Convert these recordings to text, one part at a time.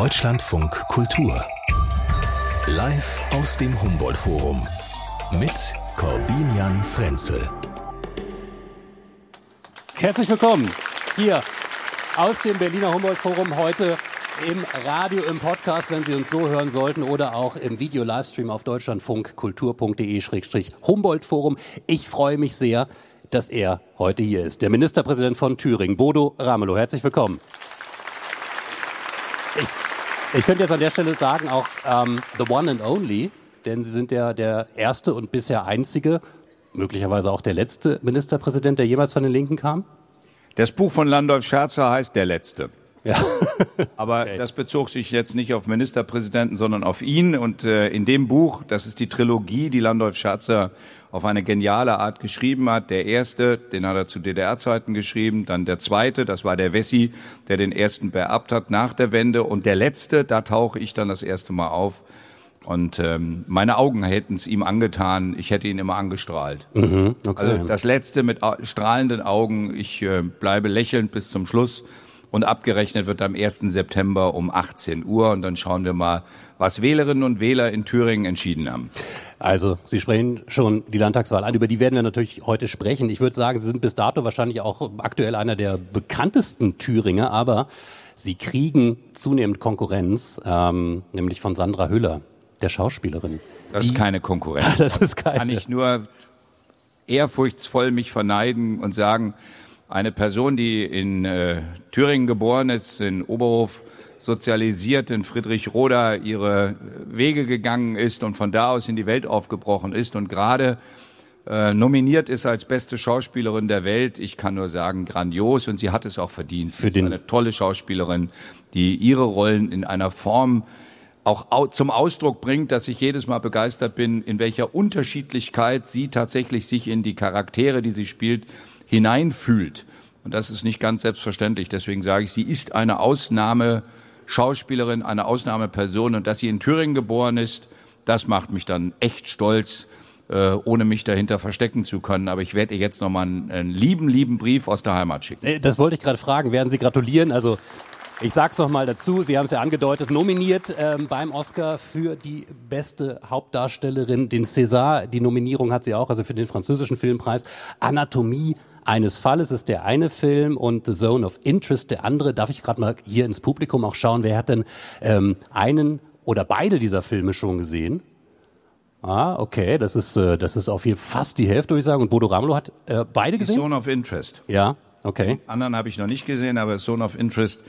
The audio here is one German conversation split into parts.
Deutschlandfunk Kultur. Live aus dem Humboldt-Forum. Mit Corbinian Frenzel. Herzlich willkommen hier aus dem Berliner Humboldt-Forum heute im Radio, im Podcast, wenn Sie uns so hören sollten, oder auch im Video-Livestream auf deutschlandfunkkultur.de-humboldt-forum. Ich freue mich sehr, dass er heute hier ist. Der Ministerpräsident von Thüringen, Bodo Ramelow. Herzlich willkommen. Ich, könnte jetzt an der Stelle sagen, auch ähm, the one and only, denn Sie sind ja der erste und bisher einzige, möglicherweise auch der letzte Ministerpräsident, der jemals von den Linken kam. Das Buch von Landolf Scherzer heißt Der Letzte. Ja. Aber okay. das bezog sich jetzt nicht auf Ministerpräsidenten, sondern auf ihn. Und äh, in dem Buch, das ist die Trilogie, die Landolf Scherzer auf eine geniale Art geschrieben hat. Der erste, den hat er zu DDR-Zeiten geschrieben. Dann der zweite, das war der Wessi, der den ersten beerbt hat nach der Wende. Und der letzte, da tauche ich dann das erste Mal auf. Und ähm, meine Augen hätten es ihm angetan. Ich hätte ihn immer angestrahlt. Mhm, okay. Also das letzte mit strahlenden Augen. Ich äh, bleibe lächelnd bis zum Schluss. Und abgerechnet wird am 1. September um 18 Uhr. Und dann schauen wir mal, was Wählerinnen und Wähler in Thüringen entschieden haben. Also, Sie sprechen schon die Landtagswahl an. Über die werden wir natürlich heute sprechen. Ich würde sagen, Sie sind bis dato wahrscheinlich auch aktuell einer der bekanntesten Thüringer. Aber Sie kriegen zunehmend Konkurrenz, ähm, nämlich von Sandra Hüller, der Schauspielerin. Das ist keine Konkurrenz. das ist keine. Kann ich nur ehrfurchtsvoll mich verneiden und sagen, eine Person, die in äh, Thüringen geboren ist, in Oberhof sozialisiert, in Friedrichroda ihre Wege gegangen ist und von da aus in die Welt aufgebrochen ist und gerade äh, nominiert ist als beste Schauspielerin der Welt. Ich kann nur sagen, grandios und sie hat es auch verdient. Sie Für ist eine tolle Schauspielerin, die ihre Rollen in einer Form auch zum Ausdruck bringt, dass ich jedes Mal begeistert bin, in welcher Unterschiedlichkeit sie tatsächlich sich in die Charaktere, die sie spielt, hineinfühlt. Und das ist nicht ganz selbstverständlich. Deswegen sage ich, sie ist eine Ausnahmeschauspielerin, eine Ausnahmeperson. Und dass sie in Thüringen geboren ist, das macht mich dann echt stolz, äh, ohne mich dahinter verstecken zu können. Aber ich werde ihr jetzt nochmal einen, einen lieben, lieben Brief aus der Heimat schicken. Äh, das wollte ich gerade fragen. Werden Sie gratulieren? Also ich sag's noch mal dazu, Sie haben es ja angedeutet, nominiert ähm, beim Oscar für die beste Hauptdarstellerin, den César, die Nominierung hat sie auch, also für den französischen Filmpreis. Anatomie eines Falles ist der eine Film und The Zone of Interest der andere. Darf ich gerade mal hier ins Publikum auch schauen, wer hat denn ähm, einen oder beide dieser Filme schon gesehen? Ah, okay, das ist, äh, das ist auf jeden Fall fast die Hälfte, würde ich sagen. Und Bodo Ramelow hat äh, beide gesehen? The Zone of Interest. Ja, okay. Den anderen habe ich noch nicht gesehen, aber Zone of Interest,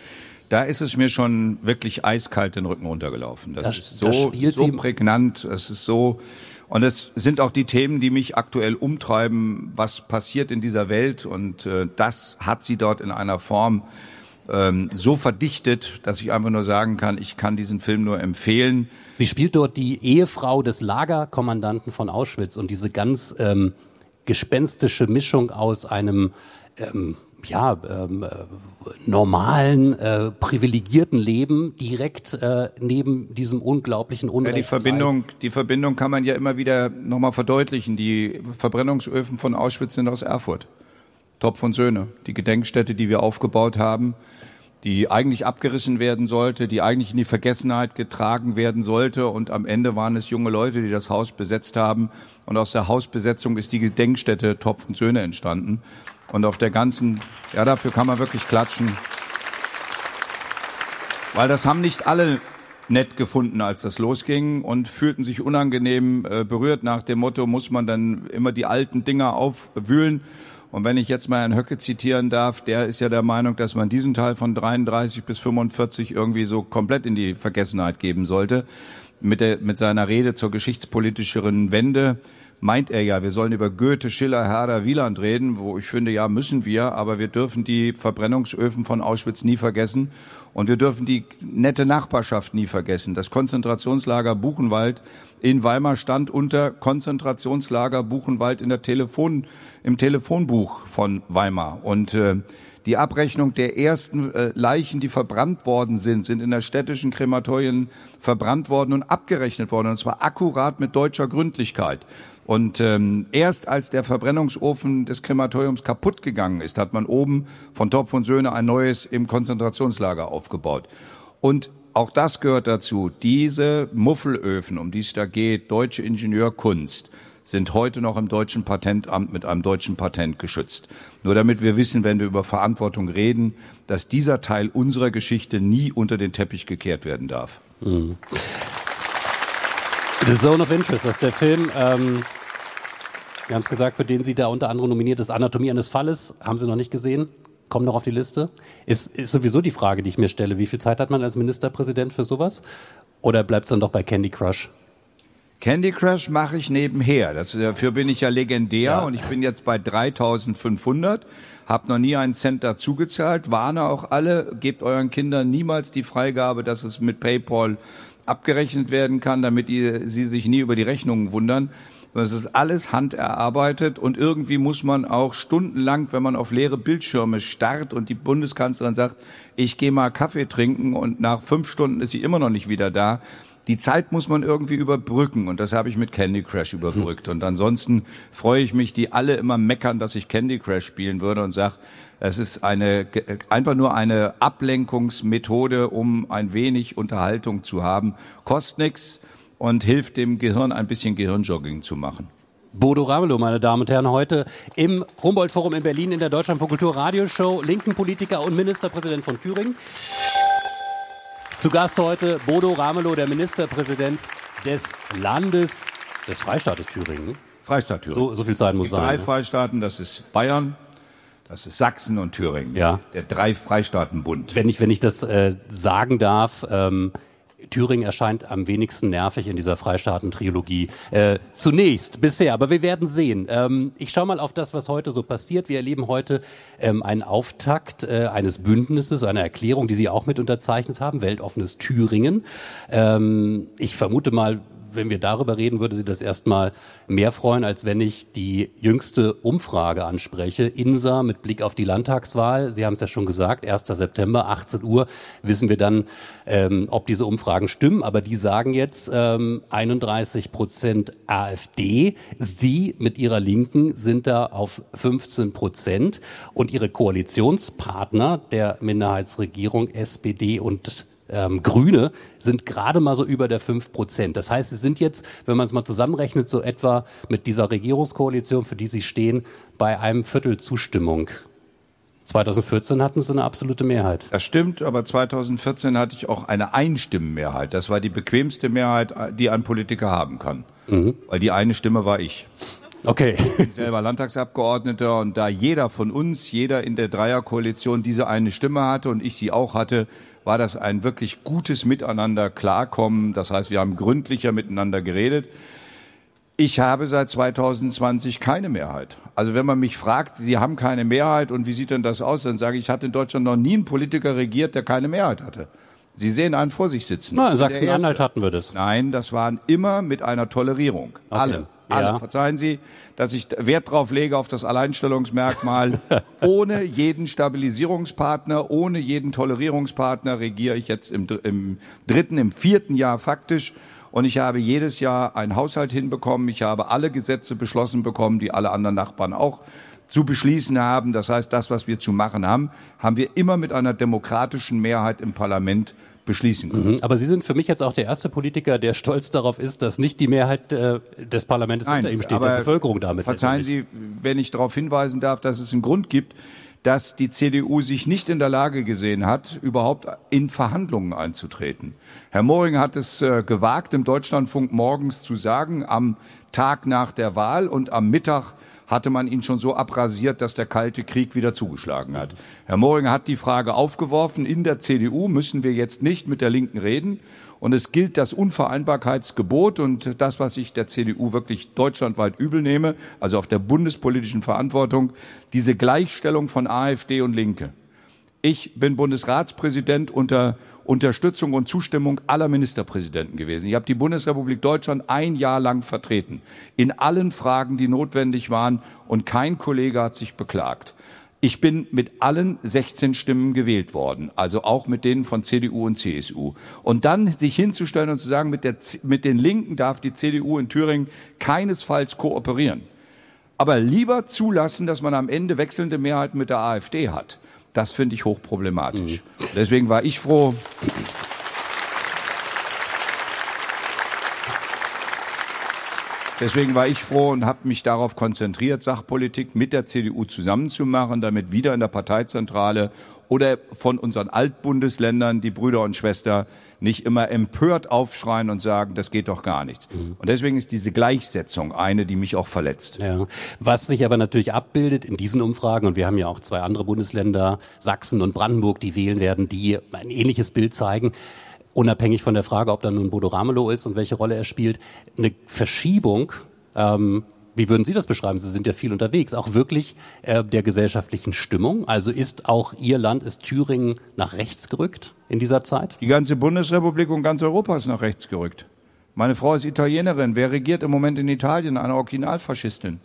da ist es mir schon wirklich eiskalt den Rücken runtergelaufen. Das, das ist so, das so prägnant, es ist so und es sind auch die Themen, die mich aktuell umtreiben, was passiert in dieser Welt. Und äh, das hat sie dort in einer Form ähm, so verdichtet, dass ich einfach nur sagen kann, ich kann diesen Film nur empfehlen. Sie spielt dort die Ehefrau des Lagerkommandanten von Auschwitz und diese ganz ähm, gespenstische Mischung aus einem ähm, ja, ähm, äh, normalen, äh, privilegierten Leben direkt äh, neben diesem unglaublichen Unrecht. Ja, die Verbindung, die Verbindung kann man ja immer wieder nochmal verdeutlichen. Die Verbrennungsöfen von Auschwitz sind aus Erfurt. Topf und Söhne. Die Gedenkstätte, die wir aufgebaut haben, die eigentlich abgerissen werden sollte, die eigentlich in die Vergessenheit getragen werden sollte. Und am Ende waren es junge Leute, die das Haus besetzt haben. Und aus der Hausbesetzung ist die Gedenkstätte Topf und Söhne entstanden und auf der ganzen, ja, dafür kann man wirklich klatschen. Weil das haben nicht alle nett gefunden, als das losging und fühlten sich unangenehm äh, berührt nach dem Motto, muss man dann immer die alten Dinger aufwühlen. Und wenn ich jetzt mal Herrn Höcke zitieren darf, der ist ja der Meinung, dass man diesen Teil von 33 bis 45 irgendwie so komplett in die Vergessenheit geben sollte. Mit, der, mit seiner Rede zur geschichtspolitischeren Wende meint er ja, wir sollen über Goethe, Schiller, Herder, Wieland reden, wo ich finde, ja, müssen wir, aber wir dürfen die Verbrennungsöfen von Auschwitz nie vergessen und wir dürfen die nette Nachbarschaft nie vergessen. Das Konzentrationslager Buchenwald in Weimar stand unter Konzentrationslager Buchenwald in der Telefon, im Telefonbuch von Weimar und äh, die Abrechnung der ersten äh, Leichen, die verbrannt worden sind, sind in der städtischen Krematorien verbrannt worden und abgerechnet worden. Und zwar akkurat mit deutscher Gründlichkeit. Und ähm, erst als der Verbrennungsofen des Krematoriums kaputt gegangen ist, hat man oben von Topf und Söhne ein neues im Konzentrationslager aufgebaut. Und auch das gehört dazu, diese Muffelöfen, um die es da geht, deutsche Ingenieurkunst, sind heute noch im deutschen Patentamt mit einem deutschen Patent geschützt. Nur damit wir wissen, wenn wir über Verantwortung reden, dass dieser Teil unserer Geschichte nie unter den Teppich gekehrt werden darf. Mhm. The Zone of Interest, das ist der Film, ähm, wir haben es gesagt, für den Sie da unter anderem nominiert ist, Anatomie eines Falles, haben Sie noch nicht gesehen? Kommen noch auf die Liste. Ist, ist sowieso die Frage, die ich mir stelle, wie viel Zeit hat man als Ministerpräsident für sowas? Oder bleibt es dann doch bei Candy Crush? Candy Crush mache ich nebenher. Das, dafür bin ich ja legendär ja. und ich bin jetzt bei 3500, habe noch nie einen Cent dazugezahlt, warne auch alle, gebt euren Kindern niemals die Freigabe, dass es mit PayPal abgerechnet werden kann, damit ihr, sie sich nie über die Rechnungen wundern. Sondern es ist alles handerarbeitet und irgendwie muss man auch stundenlang, wenn man auf leere Bildschirme starrt und die Bundeskanzlerin sagt, ich gehe mal Kaffee trinken und nach fünf Stunden ist sie immer noch nicht wieder da, die Zeit muss man irgendwie überbrücken und das habe ich mit Candy Crush überbrückt. Und ansonsten freue ich mich, die alle immer meckern, dass ich Candy Crush spielen würde und sage, es ist eine, einfach nur eine Ablenkungsmethode, um ein wenig Unterhaltung zu haben. Kostet nichts und hilft dem Gehirn ein bisschen Gehirnjogging zu machen. Bodo Ramelow, meine Damen und Herren, heute im Humboldt-Forum in Berlin in der Deutschlandfunk Kultur Radioshow, linken Politiker und Ministerpräsident von Thüringen. Zu Gast heute Bodo Ramelow, der Ministerpräsident des Landes des Freistaates Thüringen. Freistaat Thüringen. So, so viel Zeit muss sein. Drei ne? Freistaaten, das ist Bayern, das ist Sachsen und Thüringen. Ja. Der drei Freistaatenbund. Wenn ich, wenn ich das äh, sagen darf, ähm, Thüringen erscheint am wenigsten nervig in dieser Freistaaten-Trilogie. Äh, zunächst, bisher, aber wir werden sehen. Ähm, ich schaue mal auf das, was heute so passiert. Wir erleben heute ähm, einen Auftakt äh, eines Bündnisses, einer Erklärung, die Sie auch mit unterzeichnet haben, Weltoffenes Thüringen. Ähm, ich vermute mal, wenn wir darüber reden, würde Sie das erstmal mehr freuen, als wenn ich die jüngste Umfrage anspreche. INSA mit Blick auf die Landtagswahl. Sie haben es ja schon gesagt, 1. September, 18 Uhr, wissen wir dann, ähm, ob diese Umfragen stimmen. Aber die sagen jetzt ähm, 31 Prozent AfD. Sie mit ihrer Linken sind da auf 15 Prozent. Und ihre Koalitionspartner der Minderheitsregierung SPD und ähm, Grüne sind gerade mal so über der 5 Prozent. Das heißt, sie sind jetzt, wenn man es mal zusammenrechnet, so etwa mit dieser Regierungskoalition, für die sie stehen, bei einem Viertel Zustimmung. 2014 hatten sie eine absolute Mehrheit. Das stimmt, aber 2014 hatte ich auch eine Einstimmenmehrheit. Das war die bequemste Mehrheit, die ein Politiker haben kann. Mhm. Weil die eine Stimme war ich. Okay. Ich bin selber Landtagsabgeordneter und da jeder von uns, jeder in der Dreierkoalition diese eine Stimme hatte und ich sie auch hatte, war das ein wirklich gutes Miteinander klarkommen. Das heißt, wir haben gründlicher miteinander geredet. Ich habe seit 2020 keine Mehrheit. Also wenn man mich fragt, Sie haben keine Mehrheit und wie sieht denn das aus, dann sage ich, ich hatte in Deutschland noch nie einen Politiker regiert, der keine Mehrheit hatte. Sie sehen einen vor sich sitzen. Na, in Sachsen-Anhalt hatten wir das. Nein, das waren immer mit einer Tolerierung. Okay. Alle. Alle. Ja. Verzeihen Sie, dass ich Wert drauf lege auf das Alleinstellungsmerkmal. ohne jeden Stabilisierungspartner, ohne jeden Tolerierungspartner regiere ich jetzt im, im dritten, im vierten Jahr faktisch. Und ich habe jedes Jahr einen Haushalt hinbekommen. Ich habe alle Gesetze beschlossen bekommen, die alle anderen Nachbarn auch zu beschließen haben. Das heißt, das, was wir zu machen haben, haben wir immer mit einer demokratischen Mehrheit im Parlament beschließen können. Mhm, aber Sie sind für mich jetzt auch der erste Politiker, der stolz darauf ist, dass nicht die Mehrheit äh, des Parlaments Nein, hinter ihm steht, der Bevölkerung damit. Verzeihen Sie, wenn ich darauf hinweisen darf, dass es einen Grund gibt, dass die CDU sich nicht in der Lage gesehen hat, überhaupt in Verhandlungen einzutreten. Herr Moring hat es äh, gewagt, im Deutschlandfunk morgens zu sagen, am Tag nach der Wahl und am Mittag hatte man ihn schon so abrasiert, dass der Kalte Krieg wieder zugeschlagen hat. Herr Moring hat die Frage aufgeworfen, in der CDU müssen wir jetzt nicht mit der Linken reden. Und es gilt das Unvereinbarkeitsgebot und das, was ich der CDU wirklich deutschlandweit übel nehme, also auf der bundespolitischen Verantwortung, diese Gleichstellung von AfD und Linke. Ich bin Bundesratspräsident unter Unterstützung und Zustimmung aller Ministerpräsidenten gewesen. Ich habe die Bundesrepublik Deutschland ein Jahr lang vertreten, in allen Fragen, die notwendig waren, und kein Kollege hat sich beklagt. Ich bin mit allen 16 Stimmen gewählt worden, also auch mit denen von CDU und CSU. Und dann sich hinzustellen und zu sagen, mit, der, mit den Linken darf die CDU in Thüringen keinesfalls kooperieren. Aber lieber zulassen, dass man am Ende wechselnde Mehrheiten mit der AfD hat. Das finde ich hochproblematisch. Mhm. Deswegen war ich froh. Deswegen war ich froh und habe mich darauf konzentriert, Sachpolitik mit der CDU zusammenzumachen, damit wieder in der Parteizentrale oder von unseren Altbundesländern die Brüder und Schwestern nicht immer empört aufschreien und sagen, das geht doch gar nichts. Mhm. Und deswegen ist diese Gleichsetzung eine, die mich auch verletzt. Ja. Was sich aber natürlich abbildet in diesen Umfragen, und wir haben ja auch zwei andere Bundesländer, Sachsen und Brandenburg, die wählen werden, die ein ähnliches Bild zeigen unabhängig von der Frage, ob da nun Bodo Ramelow ist und welche Rolle er spielt, eine Verschiebung ähm, wie würden Sie das beschreiben? Sie sind ja viel unterwegs, auch wirklich äh, der gesellschaftlichen Stimmung. Also ist auch Ihr Land, ist Thüringen nach rechts gerückt in dieser Zeit? Die ganze Bundesrepublik und ganz Europa ist nach rechts gerückt. Meine Frau ist Italienerin. Wer regiert im Moment in Italien? Eine Originalfaschistin.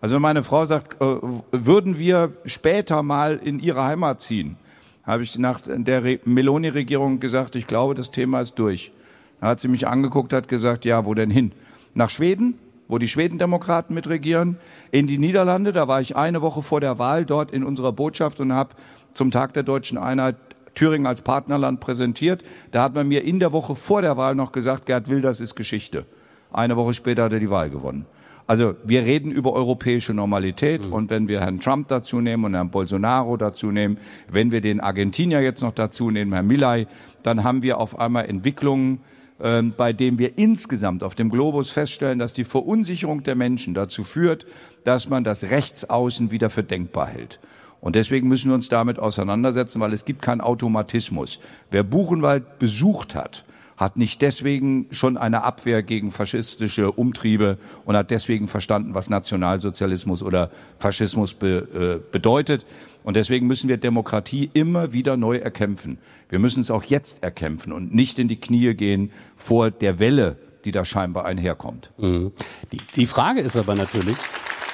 Also meine Frau sagt, äh, würden wir später mal in ihre Heimat ziehen, habe ich nach der Meloni-Regierung gesagt, ich glaube, das Thema ist durch. Da hat sie mich angeguckt, hat gesagt, ja, wo denn hin? Nach Schweden? Wo die Schwedendemokraten mitregieren, in die Niederlande. Da war ich eine Woche vor der Wahl dort in unserer Botschaft und habe zum Tag der deutschen Einheit Thüringen als Partnerland präsentiert. Da hat man mir in der Woche vor der Wahl noch gesagt, Gerd Wilders ist Geschichte. Eine Woche später hat er die Wahl gewonnen. Also wir reden über europäische Normalität mhm. und wenn wir Herrn Trump dazu nehmen und Herrn Bolsonaro dazu nehmen, wenn wir den Argentinier jetzt noch dazu nehmen, Herrn Millay, dann haben wir auf einmal Entwicklungen, bei dem wir insgesamt auf dem Globus feststellen, dass die Verunsicherung der Menschen dazu führt, dass man das Rechtsaußen wieder für denkbar hält. Und deswegen müssen wir uns damit auseinandersetzen, weil es gibt keinen Automatismus. Wer Buchenwald besucht hat, hat nicht deswegen schon eine Abwehr gegen faschistische Umtriebe und hat deswegen verstanden, was Nationalsozialismus oder Faschismus be, äh, bedeutet. Und deswegen müssen wir Demokratie immer wieder neu erkämpfen. Wir müssen es auch jetzt erkämpfen und nicht in die Knie gehen vor der Welle, die da scheinbar einherkommt. Mhm. Die, die Frage ist aber natürlich,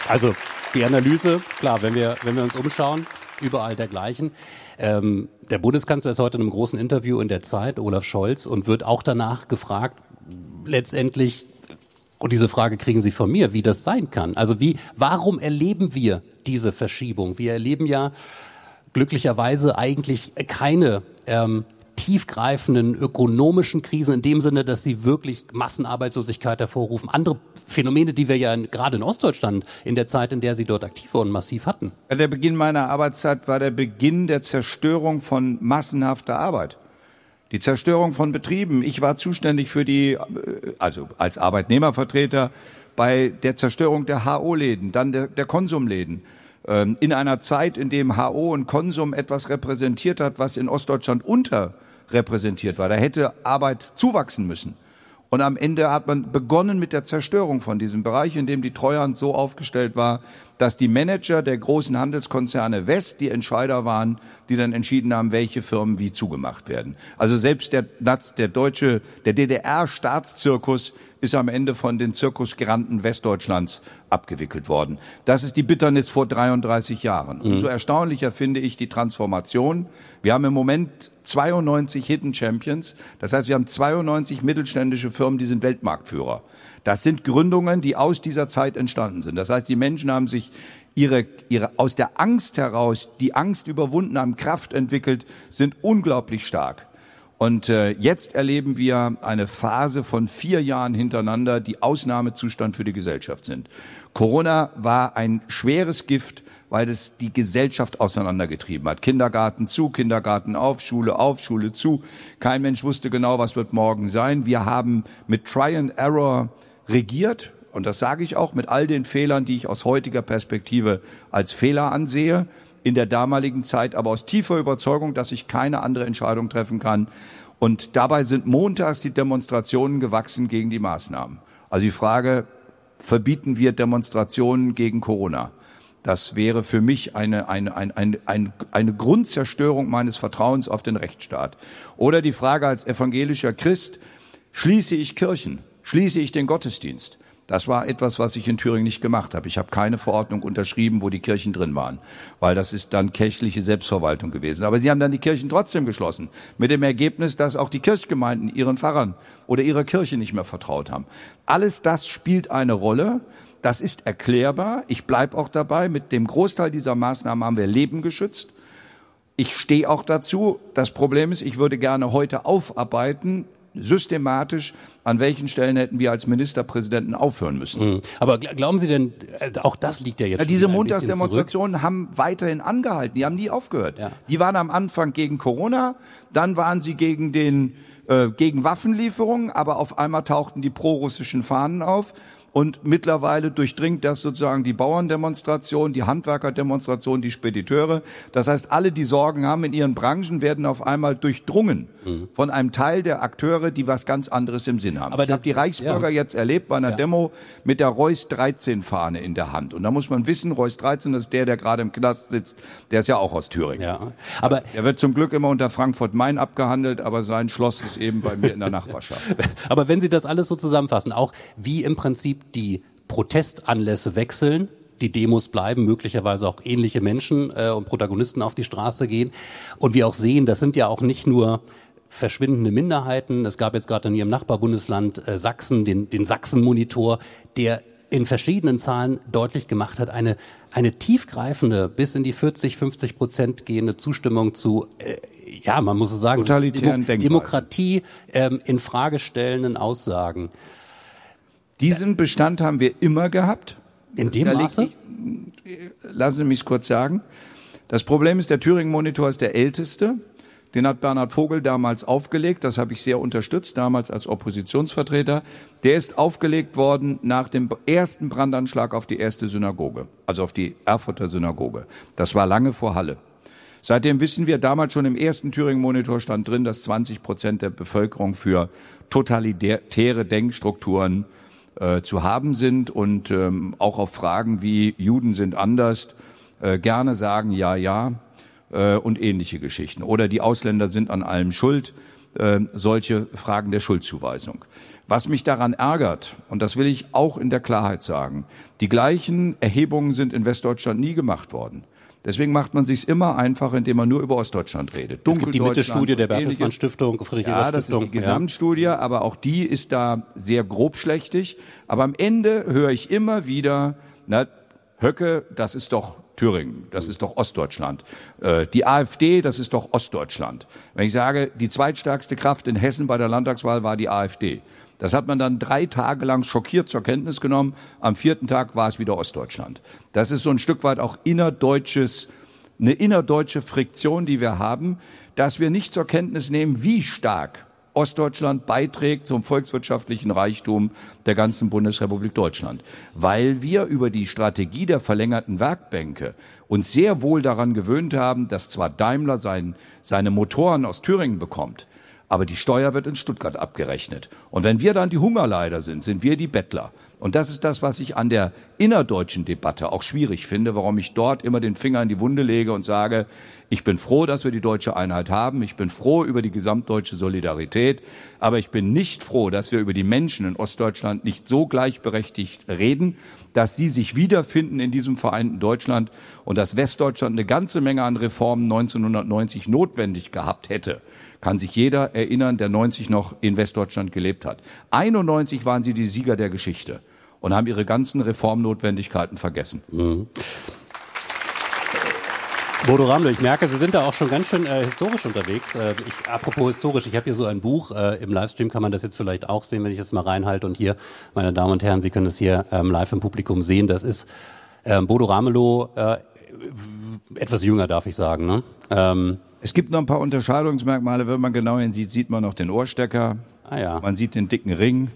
also die Analyse, klar, wenn wir, wenn wir uns umschauen, überall dergleichen. Ähm, der Bundeskanzler ist heute in einem großen Interview in der Zeit, Olaf Scholz, und wird auch danach gefragt, letztendlich, und diese Frage kriegen Sie von mir, wie das sein kann. Also wie, warum erleben wir diese Verschiebung? Wir erleben ja glücklicherweise eigentlich keine ähm, tiefgreifenden ökonomischen Krisen in dem Sinne, dass sie wirklich Massenarbeitslosigkeit hervorrufen. Andere Phänomene, die wir ja gerade in Ostdeutschland in der Zeit, in der Sie dort aktiv wurden, massiv hatten. Der Beginn meiner Arbeitszeit war der Beginn der Zerstörung von massenhafter Arbeit. Die Zerstörung von Betrieben. Ich war zuständig für die, äh, also als Arbeitnehmervertreter bei der Zerstörung der HO-Läden, dann der, der Konsumläden. Ähm, in einer Zeit, in dem HO und Konsum etwas repräsentiert hat, was in Ostdeutschland unterrepräsentiert war. Da hätte Arbeit zuwachsen müssen. Und am Ende hat man begonnen mit der Zerstörung von diesem Bereich, in dem die Treuhand so aufgestellt war, dass die Manager der großen Handelskonzerne West die Entscheider waren, die dann entschieden haben, welche Firmen wie zugemacht werden. Also selbst der, der deutsche, der DDR-Staatszirkus ist am Ende von den Zirkusgranten Westdeutschlands abgewickelt worden. Das ist die Bitternis vor 33 Jahren. Mhm. Umso erstaunlicher finde ich die Transformation. Wir haben im Moment 92 Hidden Champions. Das heißt, wir haben 92 mittelständische Firmen, die sind Weltmarktführer. Das sind Gründungen, die aus dieser Zeit entstanden sind. Das heißt, die Menschen haben sich ihre, ihre, aus der Angst heraus, die Angst überwunden haben, Kraft entwickelt, sind unglaublich stark. Und äh, jetzt erleben wir eine Phase von vier Jahren hintereinander, die Ausnahmezustand für die Gesellschaft sind. Corona war ein schweres Gift, weil es die Gesellschaft auseinandergetrieben hat. Kindergarten zu, Kindergarten auf, Schule auf, Schule zu. Kein Mensch wusste genau, was wird morgen sein. Wir haben mit Try and Error regiert. Und das sage ich auch mit all den Fehlern, die ich aus heutiger Perspektive als Fehler ansehe in der damaligen Zeit, aber aus tiefer Überzeugung, dass ich keine andere Entscheidung treffen kann. Und dabei sind montags die Demonstrationen gewachsen gegen die Maßnahmen. Also die Frage, verbieten wir Demonstrationen gegen Corona? Das wäre für mich eine, eine, eine, eine, eine, Grundzerstörung meines Vertrauens auf den Rechtsstaat. Oder die Frage als evangelischer Christ, schließe ich Kirchen? Schließe ich den Gottesdienst? Das war etwas, was ich in Thüringen nicht gemacht habe. Ich habe keine Verordnung unterschrieben, wo die Kirchen drin waren, weil das ist dann kirchliche Selbstverwaltung gewesen. Aber sie haben dann die Kirchen trotzdem geschlossen, mit dem Ergebnis, dass auch die Kirchgemeinden ihren Pfarrern oder ihrer Kirche nicht mehr vertraut haben. Alles das spielt eine Rolle. Das ist erklärbar. Ich bleibe auch dabei. Mit dem Großteil dieser Maßnahmen haben wir Leben geschützt. Ich stehe auch dazu. Das Problem ist, ich würde gerne heute aufarbeiten, systematisch, an welchen Stellen hätten wir als Ministerpräsidenten aufhören müssen. Mhm. Aber glauben Sie denn, äh, auch das liegt ja jetzt ja, Diese Montagsdemonstrationen haben weiterhin angehalten, die haben nie aufgehört. Ja. Die waren am Anfang gegen Corona, dann waren sie gegen den äh, gegen Waffenlieferungen, aber auf einmal tauchten die prorussischen Fahnen auf und mittlerweile durchdringt das sozusagen die Bauerndemonstration, die Handwerkerdemonstration, die Spediteure. Das heißt, alle, die Sorgen haben in ihren Branchen, werden auf einmal durchdrungen mhm. von einem Teil der Akteure, die was ganz anderes im Sinn haben. Aber ich habe die Reichsbürger ja. jetzt erlebt bei einer ja. Demo mit der Reuss 13 Fahne in der Hand. Und da muss man wissen, Reuss 13 ist der, der gerade im Knast sitzt. Der ist ja auch aus Thüringen. Ja. Aber er wird zum Glück immer unter Frankfurt-Main abgehandelt, aber sein Schloss ist eben bei mir in der Nachbarschaft. aber wenn Sie das alles so zusammenfassen, auch wie im Prinzip die Protestanlässe wechseln, die Demos bleiben, möglicherweise auch ähnliche Menschen äh, und Protagonisten auf die Straße gehen. Und wir auch sehen, das sind ja auch nicht nur verschwindende Minderheiten. Es gab jetzt gerade in Ihrem Nachbarbundesland äh, Sachsen den, den Sachsen-Monitor, der in verschiedenen Zahlen deutlich gemacht hat, eine, eine tiefgreifende, bis in die 40, 50 Prozent gehende Zustimmung zu, äh, ja, man muss es sagen, Demo Demokratie ähm, in Frage stellenden Aussagen. Diesen Bestand haben wir immer gehabt. In dem da Maße? Ich, lassen Sie mich kurz sagen. Das Problem ist, der Thüringen-Monitor ist der älteste. Den hat Bernhard Vogel damals aufgelegt. Das habe ich sehr unterstützt, damals als Oppositionsvertreter. Der ist aufgelegt worden nach dem ersten Brandanschlag auf die erste Synagoge, also auf die Erfurter Synagoge. Das war lange vor Halle. Seitdem wissen wir, damals schon im ersten Thüringen-Monitor stand drin, dass 20 Prozent der Bevölkerung für totalitäre Denkstrukturen äh, zu haben sind und ähm, auch auf Fragen wie Juden sind anders äh, gerne sagen ja, ja äh, und ähnliche Geschichten. Oder die Ausländer sind an allem schuld, äh, solche Fragen der Schuldzuweisung. Was mich daran ärgert, und das will ich auch in der Klarheit sagen, die gleichen Erhebungen sind in Westdeutschland nie gemacht worden. Deswegen macht man sich immer einfach, indem man nur über Ostdeutschland redet. Es gibt die Mitte-Studie der Bertelsmann Stiftung, Friedrich Ja, das ist die Gesamtstudie, ja. aber auch die ist da sehr grobschlächtig. Aber am Ende höre ich immer wieder, na, Höcke, das ist doch Thüringen, das ist doch Ostdeutschland. Äh, die AfD, das ist doch Ostdeutschland. Wenn ich sage, die zweitstärkste Kraft in Hessen bei der Landtagswahl war die AfD. Das hat man dann drei Tage lang schockiert zur Kenntnis genommen. Am vierten Tag war es wieder Ostdeutschland. Das ist so ein Stück weit auch innerdeutsches, eine innerdeutsche Friktion, die wir haben, dass wir nicht zur Kenntnis nehmen, wie stark Ostdeutschland beiträgt zum volkswirtschaftlichen Reichtum der ganzen Bundesrepublik Deutschland. Weil wir über die Strategie der verlängerten Werkbänke uns sehr wohl daran gewöhnt haben, dass zwar Daimler sein, seine Motoren aus Thüringen bekommt, aber die Steuer wird in Stuttgart abgerechnet. Und wenn wir dann die Hungerleider sind, sind wir die Bettler. Und das ist das, was ich an der innerdeutschen Debatte auch schwierig finde, warum ich dort immer den Finger in die Wunde lege und sage, ich bin froh, dass wir die deutsche Einheit haben. Ich bin froh über die gesamtdeutsche Solidarität. Aber ich bin nicht froh, dass wir über die Menschen in Ostdeutschland nicht so gleichberechtigt reden, dass sie sich wiederfinden in diesem vereinten Deutschland und dass Westdeutschland eine ganze Menge an Reformen 1990 notwendig gehabt hätte kann sich jeder erinnern, der 90 noch in Westdeutschland gelebt hat. 91 waren sie die Sieger der Geschichte und haben ihre ganzen Reformnotwendigkeiten vergessen. Mhm. Bodo Ramle, ich merke, Sie sind da auch schon ganz schön äh, historisch unterwegs. Äh, ich, apropos historisch, ich habe hier so ein Buch. Äh, Im Livestream kann man das jetzt vielleicht auch sehen, wenn ich das mal reinhalte. Und hier, meine Damen und Herren, Sie können das hier ähm, live im Publikum sehen. Das ist ähm, Bodo Ramelow, äh, etwas jünger, darf ich sagen. Ne? Ähm, es gibt noch ein paar Unterscheidungsmerkmale. Wenn man genau hinsieht, sieht man noch den Ohrstecker. Ah, ja. Man sieht den dicken Ring.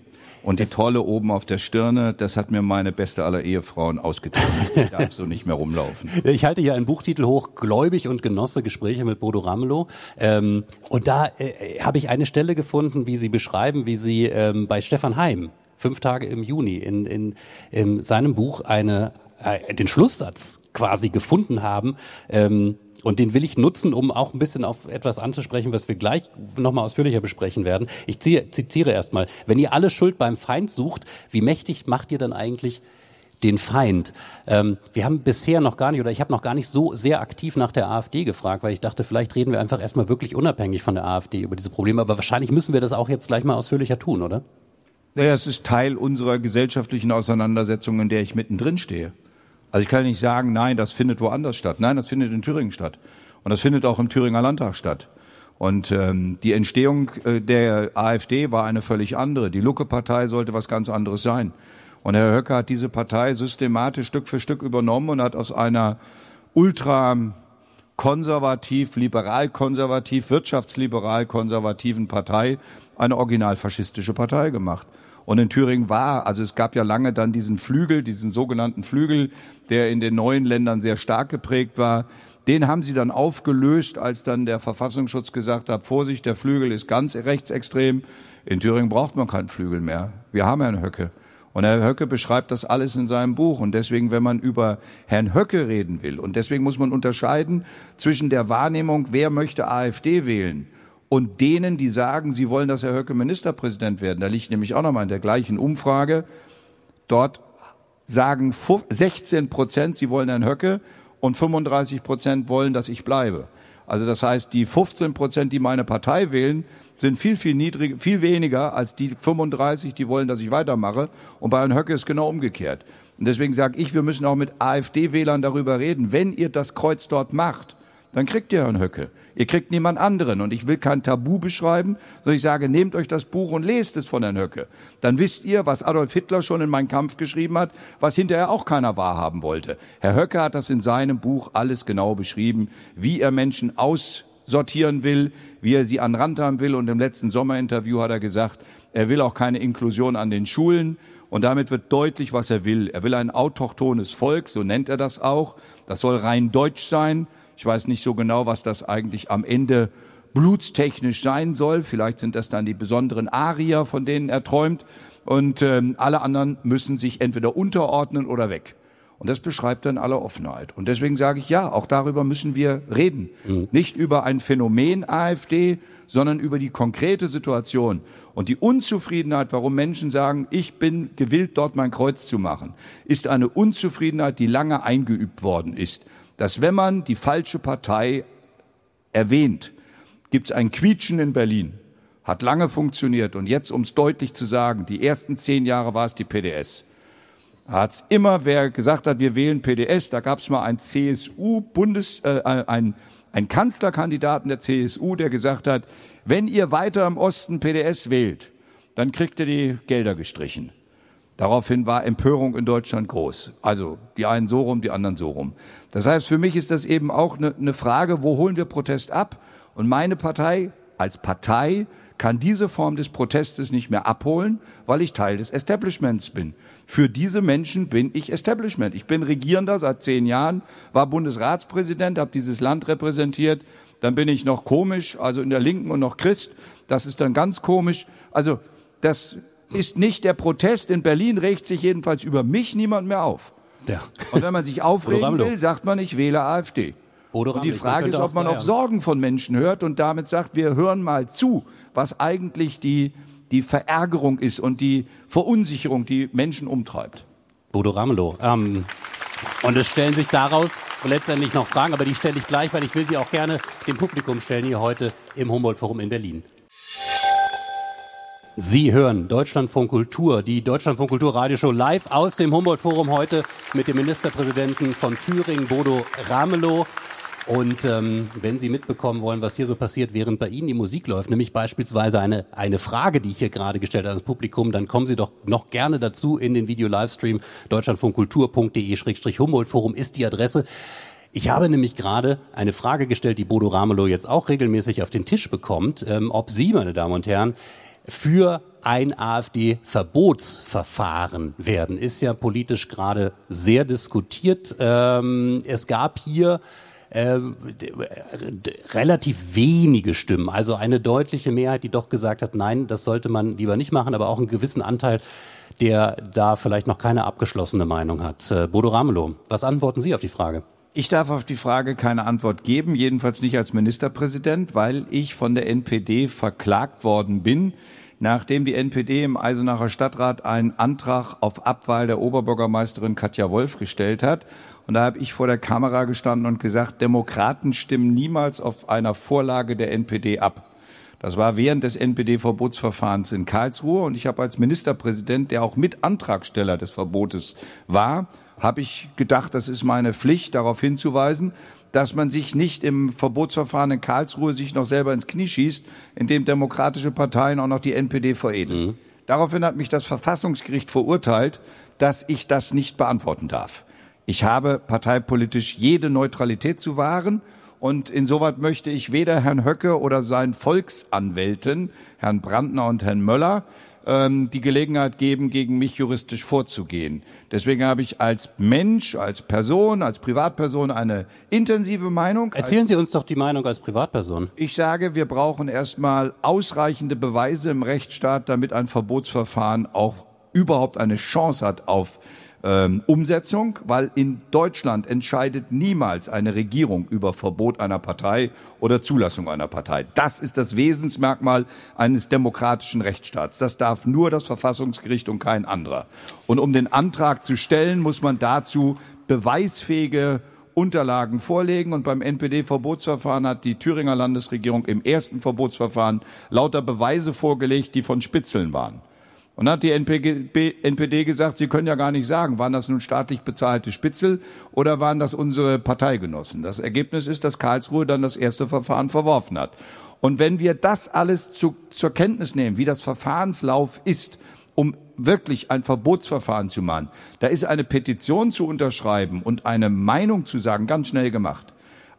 Und die Tolle oben auf der Stirne, das hat mir meine beste aller Ehefrauen ausgetan. Ich darf so nicht mehr rumlaufen. Ich halte hier einen Buchtitel hoch, Gläubig und Genosse, Gespräche mit Bodo Ramelow. Ähm, und da äh, habe ich eine Stelle gefunden, wie Sie beschreiben, wie Sie ähm, bei Stefan Heim, fünf Tage im Juni, in, in, in seinem Buch eine, äh, den Schlusssatz quasi gefunden haben, ähm, und den will ich nutzen, um auch ein bisschen auf etwas anzusprechen, was wir gleich nochmal ausführlicher besprechen werden. Ich zitiere erstmal, wenn ihr alle Schuld beim Feind sucht, wie mächtig macht ihr dann eigentlich den Feind. Ähm, wir haben bisher noch gar nicht, oder ich habe noch gar nicht so sehr aktiv nach der AfD gefragt, weil ich dachte, vielleicht reden wir einfach erstmal wirklich unabhängig von der AfD über diese Probleme. Aber wahrscheinlich müssen wir das auch jetzt gleich mal ausführlicher tun, oder? Naja, es ist Teil unserer gesellschaftlichen Auseinandersetzung, in der ich mittendrin stehe. Also ich kann nicht sagen, nein, das findet woanders statt. Nein, das findet in Thüringen statt. Und das findet auch im Thüringer Landtag statt. Und ähm, die Entstehung äh, der AfD war eine völlig andere. Die Lucke-Partei sollte was ganz anderes sein. Und Herr Höcke hat diese Partei systematisch Stück für Stück übernommen und hat aus einer ultra konservativ, liberal-konservativ, wirtschaftsliberal-konservativen Partei eine originalfaschistische Partei gemacht. Und in Thüringen war, also es gab ja lange dann diesen Flügel, diesen sogenannten Flügel, der in den neuen Ländern sehr stark geprägt war. Den haben sie dann aufgelöst, als dann der Verfassungsschutz gesagt hat, Vorsicht, der Flügel ist ganz rechtsextrem. In Thüringen braucht man keinen Flügel mehr. Wir haben Herrn Höcke. Und Herr Höcke beschreibt das alles in seinem Buch. Und deswegen, wenn man über Herrn Höcke reden will, und deswegen muss man unterscheiden zwischen der Wahrnehmung, wer möchte AfD wählen, und denen, die sagen, sie wollen, dass Herr Höcke Ministerpräsident werden. Da liegt nämlich auch nochmal in der gleichen Umfrage. Dort sagen 16 Prozent, sie wollen Herrn Höcke und 35 Prozent wollen, dass ich bleibe. Also das heißt, die 15 Prozent, die meine Partei wählen, sind viel, viel niedriger, viel weniger als die 35, die wollen, dass ich weitermache. Und bei Herrn Höcke ist genau umgekehrt. Und deswegen sage ich, wir müssen auch mit AfD-Wählern darüber reden. Wenn ihr das Kreuz dort macht, dann kriegt ihr Herrn Höcke. Ihr kriegt niemand anderen. Und ich will kein Tabu beschreiben, sondern ich sage, nehmt euch das Buch und lest es von Herrn Höcke. Dann wisst ihr, was Adolf Hitler schon in Mein Kampf geschrieben hat, was hinterher auch keiner wahrhaben wollte. Herr Höcke hat das in seinem Buch alles genau beschrieben, wie er Menschen aussortieren will, wie er sie an Rand haben will. Und im letzten Sommerinterview hat er gesagt, er will auch keine Inklusion an den Schulen. Und damit wird deutlich, was er will. Er will ein autochthones Volk, so nennt er das auch. Das soll rein deutsch sein. Ich weiß nicht so genau, was das eigentlich am Ende blutstechnisch sein soll. Vielleicht sind das dann die besonderen Arier, von denen er träumt. Und ähm, alle anderen müssen sich entweder unterordnen oder weg. Und das beschreibt dann alle Offenheit. Und deswegen sage ich ja, auch darüber müssen wir reden. Mhm. Nicht über ein Phänomen AfD, sondern über die konkrete Situation. Und die Unzufriedenheit, warum Menschen sagen, ich bin gewillt, dort mein Kreuz zu machen, ist eine Unzufriedenheit, die lange eingeübt worden ist dass wenn man die falsche Partei erwähnt, gibt es ein Quietschen in Berlin. Hat lange funktioniert. Und jetzt, um es deutlich zu sagen, die ersten zehn Jahre war es die PDS. Hat es immer, wer gesagt hat, wir wählen PDS, da gab es mal einen CSU-Bundes, äh, ein, ein Kanzlerkandidaten der CSU, der gesagt hat, wenn ihr weiter im Osten PDS wählt, dann kriegt ihr die Gelder gestrichen. Daraufhin war Empörung in Deutschland groß. Also die einen so rum, die anderen so rum. Das heißt, für mich ist das eben auch eine, eine Frage, wo holen wir Protest ab? Und meine Partei als Partei kann diese Form des Protestes nicht mehr abholen, weil ich Teil des Establishments bin. Für diese Menschen bin ich Establishment. Ich bin Regierender seit zehn Jahren, war Bundesratspräsident, habe dieses Land repräsentiert. Dann bin ich noch komisch, also in der Linken und noch Christ. Das ist dann ganz komisch. Also das ist nicht der Protest. In Berlin regt sich jedenfalls über mich niemand mehr auf. Ja. Und wenn man sich aufregen will, sagt man, ich wähle AfD. und die Frage ist, ob man auf Sorgen von Menschen hört und damit sagt, wir hören mal zu, was eigentlich die, die Verärgerung ist und die Verunsicherung, die Menschen umtreibt. Bodo Ramelow. Ähm, und es stellen sich daraus letztendlich noch Fragen, aber die stelle ich gleich, weil ich will sie auch gerne dem Publikum stellen hier heute im Humboldt-Forum in Berlin. Sie hören Deutschlandfunk Kultur, die Deutschlandfunk Kultur Radioshow live aus dem Humboldt Forum heute mit dem Ministerpräsidenten von Thüringen, Bodo Ramelow. Und ähm, wenn Sie mitbekommen wollen, was hier so passiert, während bei Ihnen die Musik läuft, nämlich beispielsweise eine, eine Frage, die ich hier gerade gestellt habe ans Publikum, dann kommen Sie doch noch gerne dazu in den Video-Livestream deutschlandfunkkultur.de-humboldt-forum ist die Adresse. Ich habe nämlich gerade eine Frage gestellt, die Bodo Ramelow jetzt auch regelmäßig auf den Tisch bekommt, ähm, ob Sie, meine Damen und Herren, für ein AfD-Verbotsverfahren werden. Ist ja politisch gerade sehr diskutiert. Ähm, es gab hier äh, relativ wenige Stimmen, also eine deutliche Mehrheit, die doch gesagt hat, nein, das sollte man lieber nicht machen, aber auch einen gewissen Anteil, der da vielleicht noch keine abgeschlossene Meinung hat. Äh, Bodo Ramelow, was antworten Sie auf die Frage? Ich darf auf die Frage keine Antwort geben, jedenfalls nicht als Ministerpräsident, weil ich von der NPD verklagt worden bin, nachdem die NPD im Eisenacher Stadtrat einen Antrag auf Abwahl der Oberbürgermeisterin Katja Wolf gestellt hat. Und da habe ich vor der Kamera gestanden und gesagt, Demokraten stimmen niemals auf einer Vorlage der NPD ab. Das war während des NPD-Verbotsverfahrens in Karlsruhe und ich habe als Ministerpräsident, der auch mit Antragsteller des Verbotes war, habe ich gedacht, das ist meine Pflicht, darauf hinzuweisen, dass man sich nicht im Verbotsverfahren in Karlsruhe sich noch selber ins Knie schießt, indem demokratische Parteien auch noch die NPD veredeln. Mhm. Daraufhin hat mich das Verfassungsgericht verurteilt, dass ich das nicht beantworten darf. Ich habe parteipolitisch jede Neutralität zu wahren und insoweit möchte ich weder Herrn Höcke oder seinen Volksanwälten, Herrn Brandner und Herrn Möller, ähm, die Gelegenheit geben, gegen mich juristisch vorzugehen. Deswegen habe ich als Mensch, als Person, als Privatperson eine intensive Meinung. Erzählen Sie uns doch die Meinung als Privatperson. Ich sage, wir brauchen erstmal ausreichende Beweise im Rechtsstaat, damit ein Verbotsverfahren auch überhaupt eine Chance hat auf ähm, Umsetzung, weil in Deutschland entscheidet niemals eine Regierung über Verbot einer Partei oder Zulassung einer Partei. Das ist das Wesensmerkmal eines demokratischen Rechtsstaats. Das darf nur das Verfassungsgericht und kein anderer. Und um den Antrag zu stellen, muss man dazu beweisfähige Unterlagen vorlegen. Und beim NPD-Verbotsverfahren hat die Thüringer Landesregierung im ersten Verbotsverfahren lauter Beweise vorgelegt, die von Spitzeln waren. Und dann hat die NPD gesagt, sie können ja gar nicht sagen, waren das nun staatlich bezahlte Spitzel oder waren das unsere Parteigenossen. Das Ergebnis ist, dass Karlsruhe dann das erste Verfahren verworfen hat. Und wenn wir das alles zu, zur Kenntnis nehmen, wie das Verfahrenslauf ist, um wirklich ein Verbotsverfahren zu machen, da ist eine Petition zu unterschreiben und eine Meinung zu sagen ganz schnell gemacht.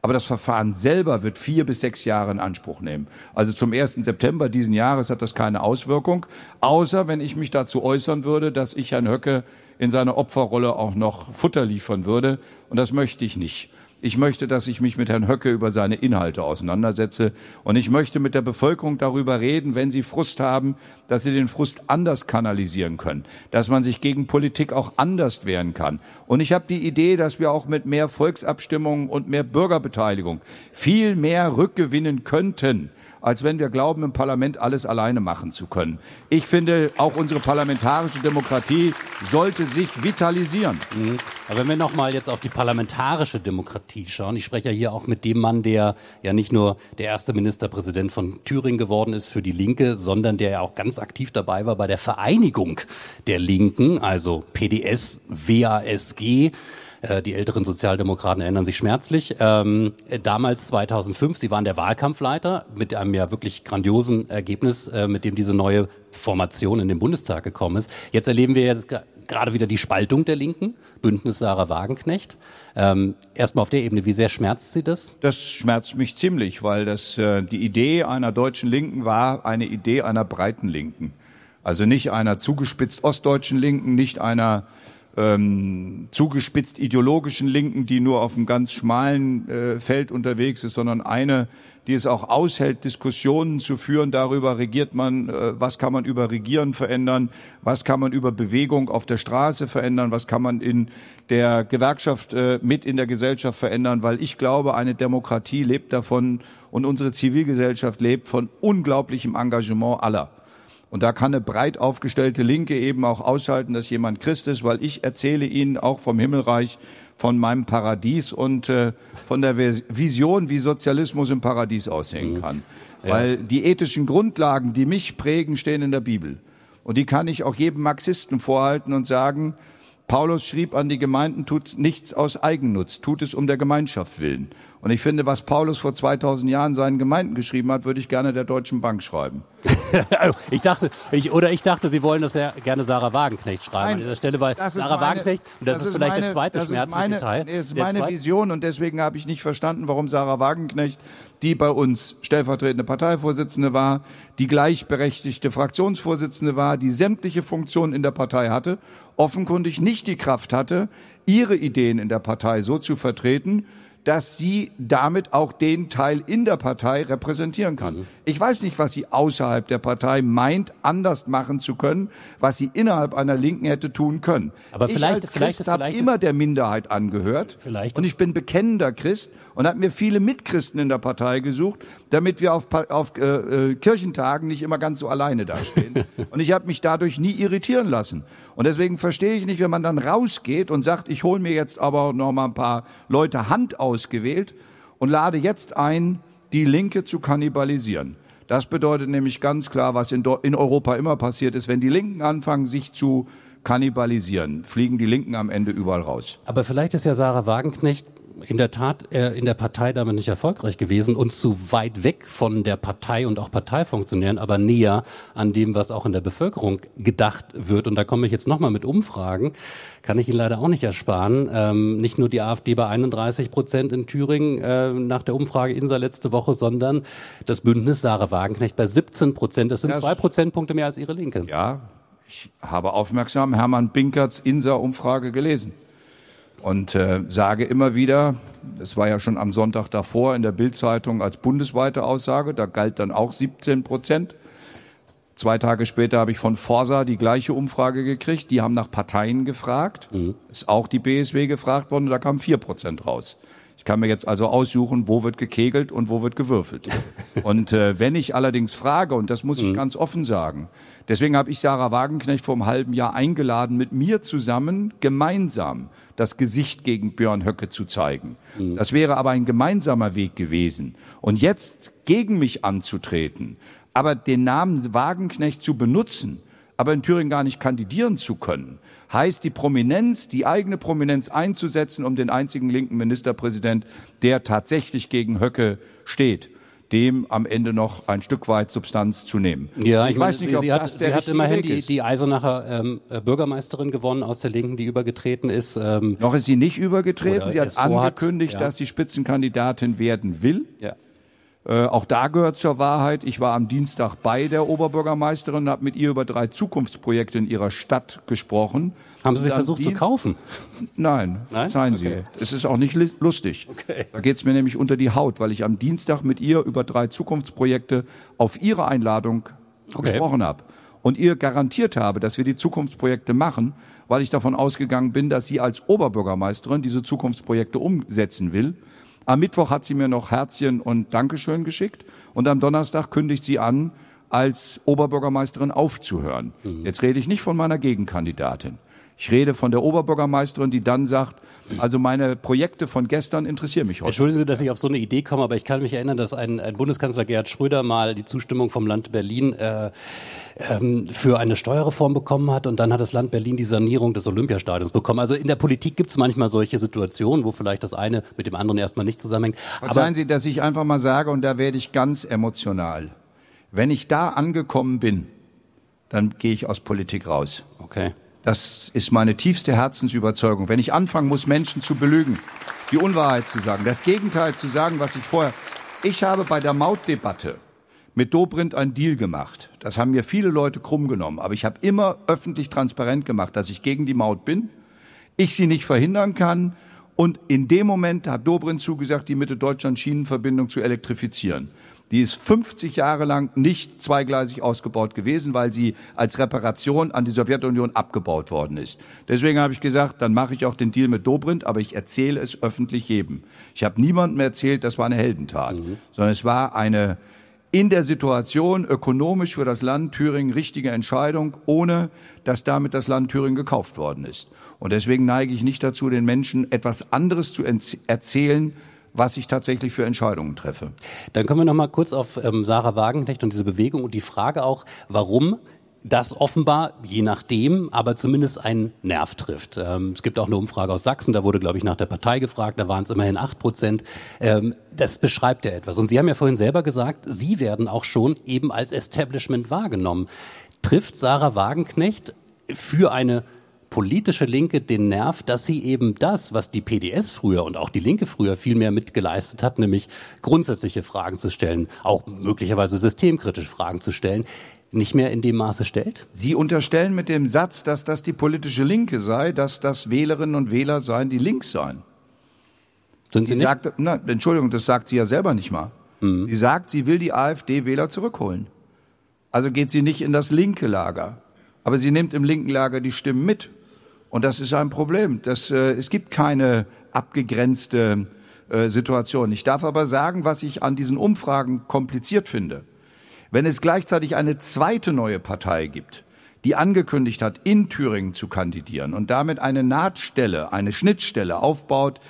Aber das Verfahren selber wird vier bis sechs Jahre in Anspruch nehmen. Also zum 1. September diesen Jahres hat das keine Auswirkung, außer wenn ich mich dazu äußern würde, dass ich Herrn Höcke in seiner Opferrolle auch noch Futter liefern würde. Und das möchte ich nicht. Ich möchte, dass ich mich mit Herrn Höcke über seine Inhalte auseinandersetze. Und ich möchte mit der Bevölkerung darüber reden, wenn sie Frust haben, dass sie den Frust anders kanalisieren können, dass man sich gegen Politik auch anders wehren kann. Und ich habe die Idee, dass wir auch mit mehr Volksabstimmungen und mehr Bürgerbeteiligung viel mehr rückgewinnen könnten als wenn wir glauben, im Parlament alles alleine machen zu können. Ich finde, auch unsere parlamentarische Demokratie sollte sich vitalisieren. Mhm. Aber wenn wir nochmal jetzt auf die parlamentarische Demokratie schauen, ich spreche ja hier auch mit dem Mann, der ja nicht nur der erste Ministerpräsident von Thüringen geworden ist für die Linke, sondern der ja auch ganz aktiv dabei war bei der Vereinigung der Linken, also PDS, WASG. Äh, die älteren Sozialdemokraten erinnern sich schmerzlich. Ähm, damals 2005, Sie waren der Wahlkampfleiter mit einem ja wirklich grandiosen Ergebnis, äh, mit dem diese neue Formation in den Bundestag gekommen ist. Jetzt erleben wir jetzt gerade wieder die Spaltung der Linken, Bündnis Sarah Wagenknecht. Ähm, Erstmal auf der Ebene, wie sehr schmerzt Sie das? Das schmerzt mich ziemlich, weil das äh, die Idee einer deutschen Linken war eine Idee einer breiten Linken. Also nicht einer zugespitzt ostdeutschen Linken, nicht einer ähm, zugespitzt ideologischen Linken, die nur auf einem ganz schmalen äh, Feld unterwegs ist, sondern eine, die es auch aushält, Diskussionen zu führen. Darüber, regiert man, äh, was kann man über Regieren verändern, was kann man über Bewegung auf der Straße verändern, was kann man in der Gewerkschaft äh, mit in der Gesellschaft verändern, weil ich glaube, eine Demokratie lebt davon und unsere Zivilgesellschaft lebt von unglaublichem Engagement aller. Und da kann eine breit aufgestellte Linke eben auch aushalten, dass jemand Christ ist, weil ich erzähle ihnen auch vom Himmelreich, von meinem Paradies und äh, von der Vision, wie Sozialismus im Paradies aussehen mhm. kann. Ja. Weil die ethischen Grundlagen, die mich prägen, stehen in der Bibel. Und die kann ich auch jedem Marxisten vorhalten und sagen, Paulus schrieb an die Gemeinden, tut nichts aus Eigennutz, tut es um der Gemeinschaft willen. Und ich finde, was Paulus vor 2000 Jahren seinen Gemeinden geschrieben hat, würde ich gerne der Deutschen Bank schreiben. ich dachte, ich, oder ich dachte, Sie wollen das ja gerne Sarah Wagenknecht schreiben Nein, an dieser Stelle, weil Sarah meine, Wagenknecht, und das, das ist vielleicht meine, der zweite schmerzliche Teil. Das ist meine Vision und deswegen habe ich nicht verstanden, warum Sarah Wagenknecht, die bei uns stellvertretende Parteivorsitzende war, die gleichberechtigte Fraktionsvorsitzende war, die sämtliche Funktionen in der Partei hatte, offenkundig nicht die Kraft hatte, ihre Ideen in der Partei so zu vertreten, dass sie damit auch den Teil in der Partei repräsentieren kann. Mhm. Ich weiß nicht, was sie außerhalb der Partei meint, anders machen zu können, was sie innerhalb einer Linken hätte tun können. Aber vielleicht, ich als Christ habe immer der Minderheit angehört vielleicht und ich bin bekennender Christ und habe mir viele Mitchristen in der Partei gesucht, damit wir auf, auf äh, äh, Kirchentagen nicht immer ganz so alleine dastehen. und ich habe mich dadurch nie irritieren lassen. Und deswegen verstehe ich nicht, wenn man dann rausgeht und sagt, ich hole mir jetzt aber noch mal ein paar Leute Hand ausgewählt und lade jetzt ein, die Linke zu kannibalisieren. Das bedeutet nämlich ganz klar, was in, in Europa immer passiert ist, wenn die Linken anfangen, sich zu kannibalisieren, fliegen die Linken am Ende überall raus. Aber vielleicht ist ja Sarah Wagenknecht in der Tat äh, in der Partei damit nicht erfolgreich gewesen und zu weit weg von der Partei und auch Parteifunktionären, aber näher an dem, was auch in der Bevölkerung gedacht wird. Und da komme ich jetzt nochmal mit Umfragen, kann ich Ihnen leider auch nicht ersparen. Ähm, nicht nur die AfD bei 31 Prozent in Thüringen äh, nach der Umfrage Insa letzte Woche, sondern das Bündnis Sarah Wagenknecht bei 17 Prozent. Das sind ja, zwei Prozentpunkte mehr als Ihre Linke. Ja, ich habe aufmerksam Hermann Binkerts Insa-Umfrage gelesen und äh, sage immer wieder, es war ja schon am Sonntag davor in der Bildzeitung als bundesweite Aussage, da galt dann auch 17 Prozent. Zwei Tage später habe ich von Forsa die gleiche Umfrage gekriegt. Die haben nach Parteien gefragt. Mhm. Ist auch die BSW gefragt worden, da kamen vier Prozent raus. Ich kann mir jetzt also aussuchen, wo wird gekegelt und wo wird gewürfelt. und äh, wenn ich allerdings frage, und das muss ich mhm. ganz offen sagen, deswegen habe ich Sarah Wagenknecht vor einem halben Jahr eingeladen, mit mir zusammen gemeinsam das Gesicht gegen Björn Höcke zu zeigen. Mhm. Das wäre aber ein gemeinsamer Weg gewesen. Und jetzt gegen mich anzutreten, aber den Namen Wagenknecht zu benutzen, aber in Thüringen gar nicht kandidieren zu können, heißt die Prominenz, die eigene Prominenz einzusetzen, um den einzigen linken Ministerpräsident, der tatsächlich gegen Höcke steht dem am Ende noch ein Stück weit Substanz zu nehmen. Ja, ich, ich weiß nicht, ob sie das hat, der sie hat immerhin die, die Eisenacher ähm, äh, Bürgermeisterin gewonnen aus der Linken, die übergetreten ist. Ähm, noch ist sie nicht übergetreten. Sie hat angekündigt, ja. dass sie Spitzenkandidatin werden will. Ja. Äh, auch da gehört zur Wahrheit, ich war am Dienstag bei der Oberbürgermeisterin und habe mit ihr über drei Zukunftsprojekte in ihrer Stadt gesprochen. Haben Sie sich versucht zu kaufen? Nein, Nein? verzeihen okay. Sie. Es ist auch nicht lustig. Okay. Da geht es mir nämlich unter die Haut, weil ich am Dienstag mit ihr über drei Zukunftsprojekte auf ihre Einladung okay. gesprochen habe und ihr garantiert habe, dass wir die Zukunftsprojekte machen, weil ich davon ausgegangen bin, dass sie als Oberbürgermeisterin diese Zukunftsprojekte umsetzen will. Am Mittwoch hat sie mir noch Herzchen und Dankeschön geschickt und am Donnerstag kündigt sie an, als Oberbürgermeisterin aufzuhören. Mhm. Jetzt rede ich nicht von meiner Gegenkandidatin. Ich rede von der Oberbürgermeisterin, die dann sagt, also meine Projekte von gestern interessieren mich heute. Entschuldigen Sie, dass ich auf so eine Idee komme, aber ich kann mich erinnern, dass ein, ein Bundeskanzler Gerhard Schröder mal die Zustimmung vom Land Berlin äh, ähm, für eine Steuerreform bekommen hat und dann hat das Land Berlin die Sanierung des Olympiastadions bekommen. Also in der Politik gibt es manchmal solche Situationen, wo vielleicht das eine mit dem anderen erstmal nicht zusammenhängt. Verzeihen Sie, dass ich einfach mal sage, und da werde ich ganz emotional. Wenn ich da angekommen bin, dann gehe ich aus Politik raus. Okay. Das ist meine tiefste Herzensüberzeugung. Wenn ich anfangen muss, Menschen zu belügen, die Unwahrheit zu sagen, das Gegenteil zu sagen, was ich vorher. Ich habe bei der Mautdebatte mit Dobrindt einen Deal gemacht. Das haben mir viele Leute krumm genommen. Aber ich habe immer öffentlich transparent gemacht, dass ich gegen die Maut bin, ich sie nicht verhindern kann. Und in dem Moment hat Dobrindt zugesagt, die Mitte-Deutschland-Schienenverbindung zu elektrifizieren. Die ist 50 Jahre lang nicht zweigleisig ausgebaut gewesen, weil sie als Reparation an die Sowjetunion abgebaut worden ist. Deswegen habe ich gesagt, dann mache ich auch den Deal mit Dobrindt, aber ich erzähle es öffentlich jedem. Ich habe niemandem erzählt, das war eine Heldentat, mhm. sondern es war eine in der Situation ökonomisch für das Land Thüringen richtige Entscheidung, ohne dass damit das Land Thüringen gekauft worden ist. Und deswegen neige ich nicht dazu, den Menschen etwas anderes zu erzählen, was ich tatsächlich für Entscheidungen treffe. Dann kommen wir noch mal kurz auf ähm, Sarah Wagenknecht und diese Bewegung und die Frage auch, warum das offenbar, je nachdem, aber zumindest einen Nerv trifft. Ähm, es gibt auch eine Umfrage aus Sachsen, da wurde, glaube ich, nach der Partei gefragt, da waren es immerhin acht Prozent. Ähm, das beschreibt ja etwas. Und Sie haben ja vorhin selber gesagt, Sie werden auch schon eben als Establishment wahrgenommen. Trifft Sarah Wagenknecht für eine politische Linke den Nerv, dass sie eben das, was die PDS früher und auch die Linke früher viel mehr mitgeleistet hat, nämlich grundsätzliche Fragen zu stellen, auch möglicherweise systemkritische Fragen zu stellen, nicht mehr in dem Maße stellt? Sie unterstellen mit dem Satz, dass das die politische Linke sei, dass das Wählerinnen und Wähler seien, die links seien. Sind Sie, sie nicht? Sagt, na, Entschuldigung, das sagt sie ja selber nicht mal. Mhm. Sie sagt, sie will die AfD-Wähler zurückholen. Also geht sie nicht in das linke Lager. Aber sie nimmt im linken Lager die Stimmen mit. Und das ist ein Problem. Das, äh, es gibt keine abgegrenzte äh, Situation. Ich darf aber sagen, was ich an diesen Umfragen kompliziert finde. Wenn es gleichzeitig eine zweite neue Partei gibt, die angekündigt hat, in Thüringen zu kandidieren und damit eine Nahtstelle, eine Schnittstelle aufbaut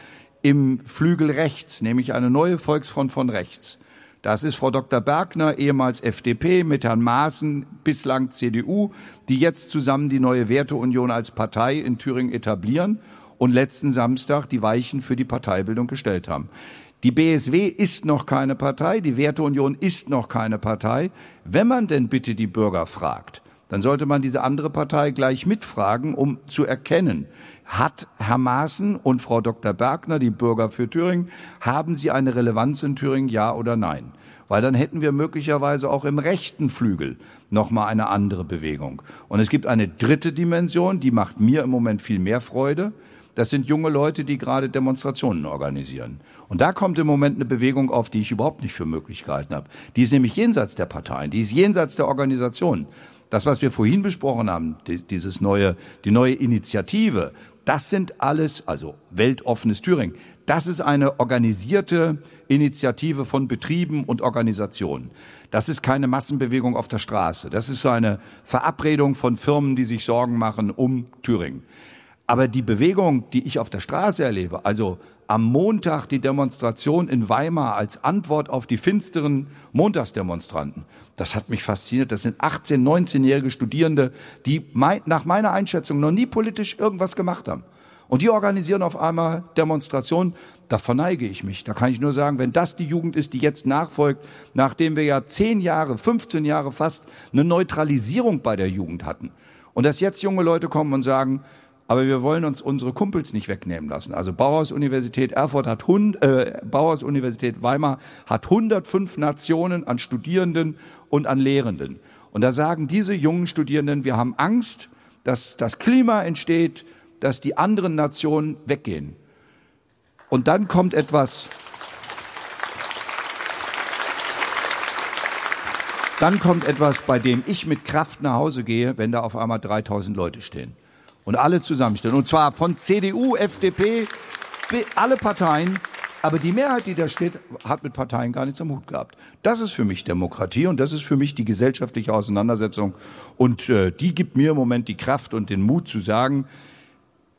im Flügel rechts, nämlich eine neue Volksfront von rechts, das ist Frau Dr. Bergner, ehemals FDP, mit Herrn Maaßen, bislang CDU, die jetzt zusammen die neue Werteunion als Partei in Thüringen etablieren. und letzten Samstag die Weichen für die Parteibildung gestellt haben. Die BSW ist noch keine Partei, die Werteunion ist noch keine Partei. Wenn man denn bitte die Bürger fragt, dann sollte man diese andere Partei gleich mitfragen, um zu erkennen, hat Herr Maaßen und Frau Dr. Bergner, die Bürger für Thüringen, haben sie eine Relevanz in Thüringen, ja oder nein? Weil dann hätten wir möglicherweise auch im rechten Flügel nochmal eine andere Bewegung. Und es gibt eine dritte Dimension, die macht mir im Moment viel mehr Freude. Das sind junge Leute, die gerade Demonstrationen organisieren. Und da kommt im Moment eine Bewegung auf, die ich überhaupt nicht für möglich gehalten habe. Die ist nämlich jenseits der Parteien, die ist jenseits der Organisationen. Das, was wir vorhin besprochen haben, dieses neue, die neue Initiative, das sind alles, also weltoffenes Thüringen, das ist eine organisierte Initiative von Betrieben und Organisationen. Das ist keine Massenbewegung auf der Straße. Das ist eine Verabredung von Firmen, die sich Sorgen machen um Thüringen. Aber die Bewegung, die ich auf der Straße erlebe, also am Montag die Demonstration in Weimar als Antwort auf die finsteren Montagsdemonstranten, das hat mich fasziniert. Das sind 18-, 19-jährige Studierende, die nach meiner Einschätzung noch nie politisch irgendwas gemacht haben. Und die organisieren auf einmal Demonstrationen. Da verneige ich mich. Da kann ich nur sagen, wenn das die Jugend ist, die jetzt nachfolgt, nachdem wir ja 10 Jahre, 15 Jahre fast eine Neutralisierung bei der Jugend hatten. Und dass jetzt junge Leute kommen und sagen, aber wir wollen uns unsere Kumpels nicht wegnehmen lassen. Also Bauhaus Universität Erfurt hat hund, äh, Bauhaus Universität Weimar hat 105 Nationen an Studierenden und an Lehrenden. Und da sagen diese jungen Studierenden, wir haben Angst, dass das Klima entsteht, dass die anderen Nationen weggehen. Und dann kommt etwas, dann kommt etwas, bei dem ich mit Kraft nach Hause gehe, wenn da auf einmal 3000 Leute stehen und alle zusammenstehen. Und zwar von CDU, FDP, alle Parteien. Aber die Mehrheit, die da steht, hat mit Parteien gar nichts am Hut gehabt. Das ist für mich Demokratie und das ist für mich die gesellschaftliche Auseinandersetzung. Und äh, die gibt mir im Moment die Kraft und den Mut zu sagen,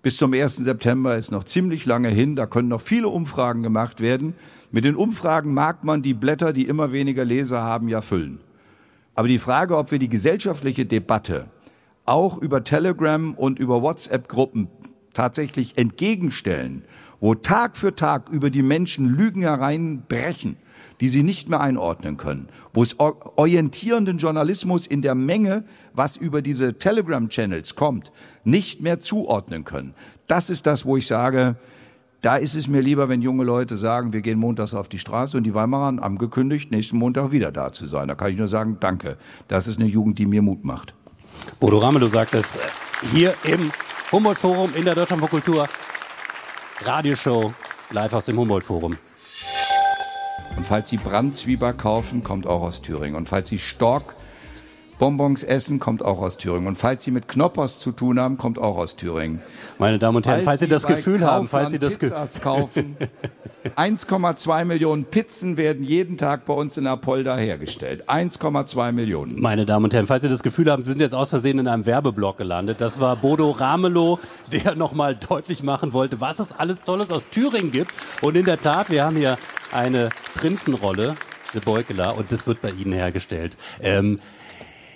bis zum 1. September ist noch ziemlich lange hin, da können noch viele Umfragen gemacht werden. Mit den Umfragen mag man die Blätter, die immer weniger Leser haben, ja füllen. Aber die Frage, ob wir die gesellschaftliche Debatte auch über Telegram und über WhatsApp-Gruppen tatsächlich entgegenstellen, wo Tag für Tag über die Menschen Lügen hereinbrechen, die sie nicht mehr einordnen können, wo es orientierenden Journalismus in der Menge, was über diese Telegram-Channels kommt, nicht mehr zuordnen können. Das ist das, wo ich sage, da ist es mir lieber, wenn junge Leute sagen, wir gehen montags auf die Straße und die Weimarer haben angekündigt, nächsten Montag wieder da zu sein. Da kann ich nur sagen, danke. Das ist eine Jugend, die mir Mut macht. Bodo Ramelow sagt es hier im Humboldt-Forum in der Deutschland Kultur Radioshow live aus dem Humboldt-Forum. Und falls Sie Brandzwieber kaufen, kommt auch aus Thüringen. Und falls Sie Stork Bonbons essen, kommt auch aus Thüringen. Und falls Sie mit Knoppers zu tun haben, kommt auch aus Thüringen. Meine Damen und Herren, falls, falls Sie das Gefühl haben, falls Sie das Gefühl kaufen, 1,2 Millionen Pizzen werden jeden Tag bei uns in Apolda hergestellt. 1,2 Millionen. Meine Damen und Herren, falls Sie das Gefühl haben, Sie sind jetzt aus Versehen in einem Werbeblock gelandet. Das war Bodo Ramelow, der nochmal deutlich machen wollte, was es alles Tolles aus Thüringen gibt. Und in der Tat, wir haben hier eine Prinzenrolle, de Beukeler, und das wird bei Ihnen hergestellt. Ähm,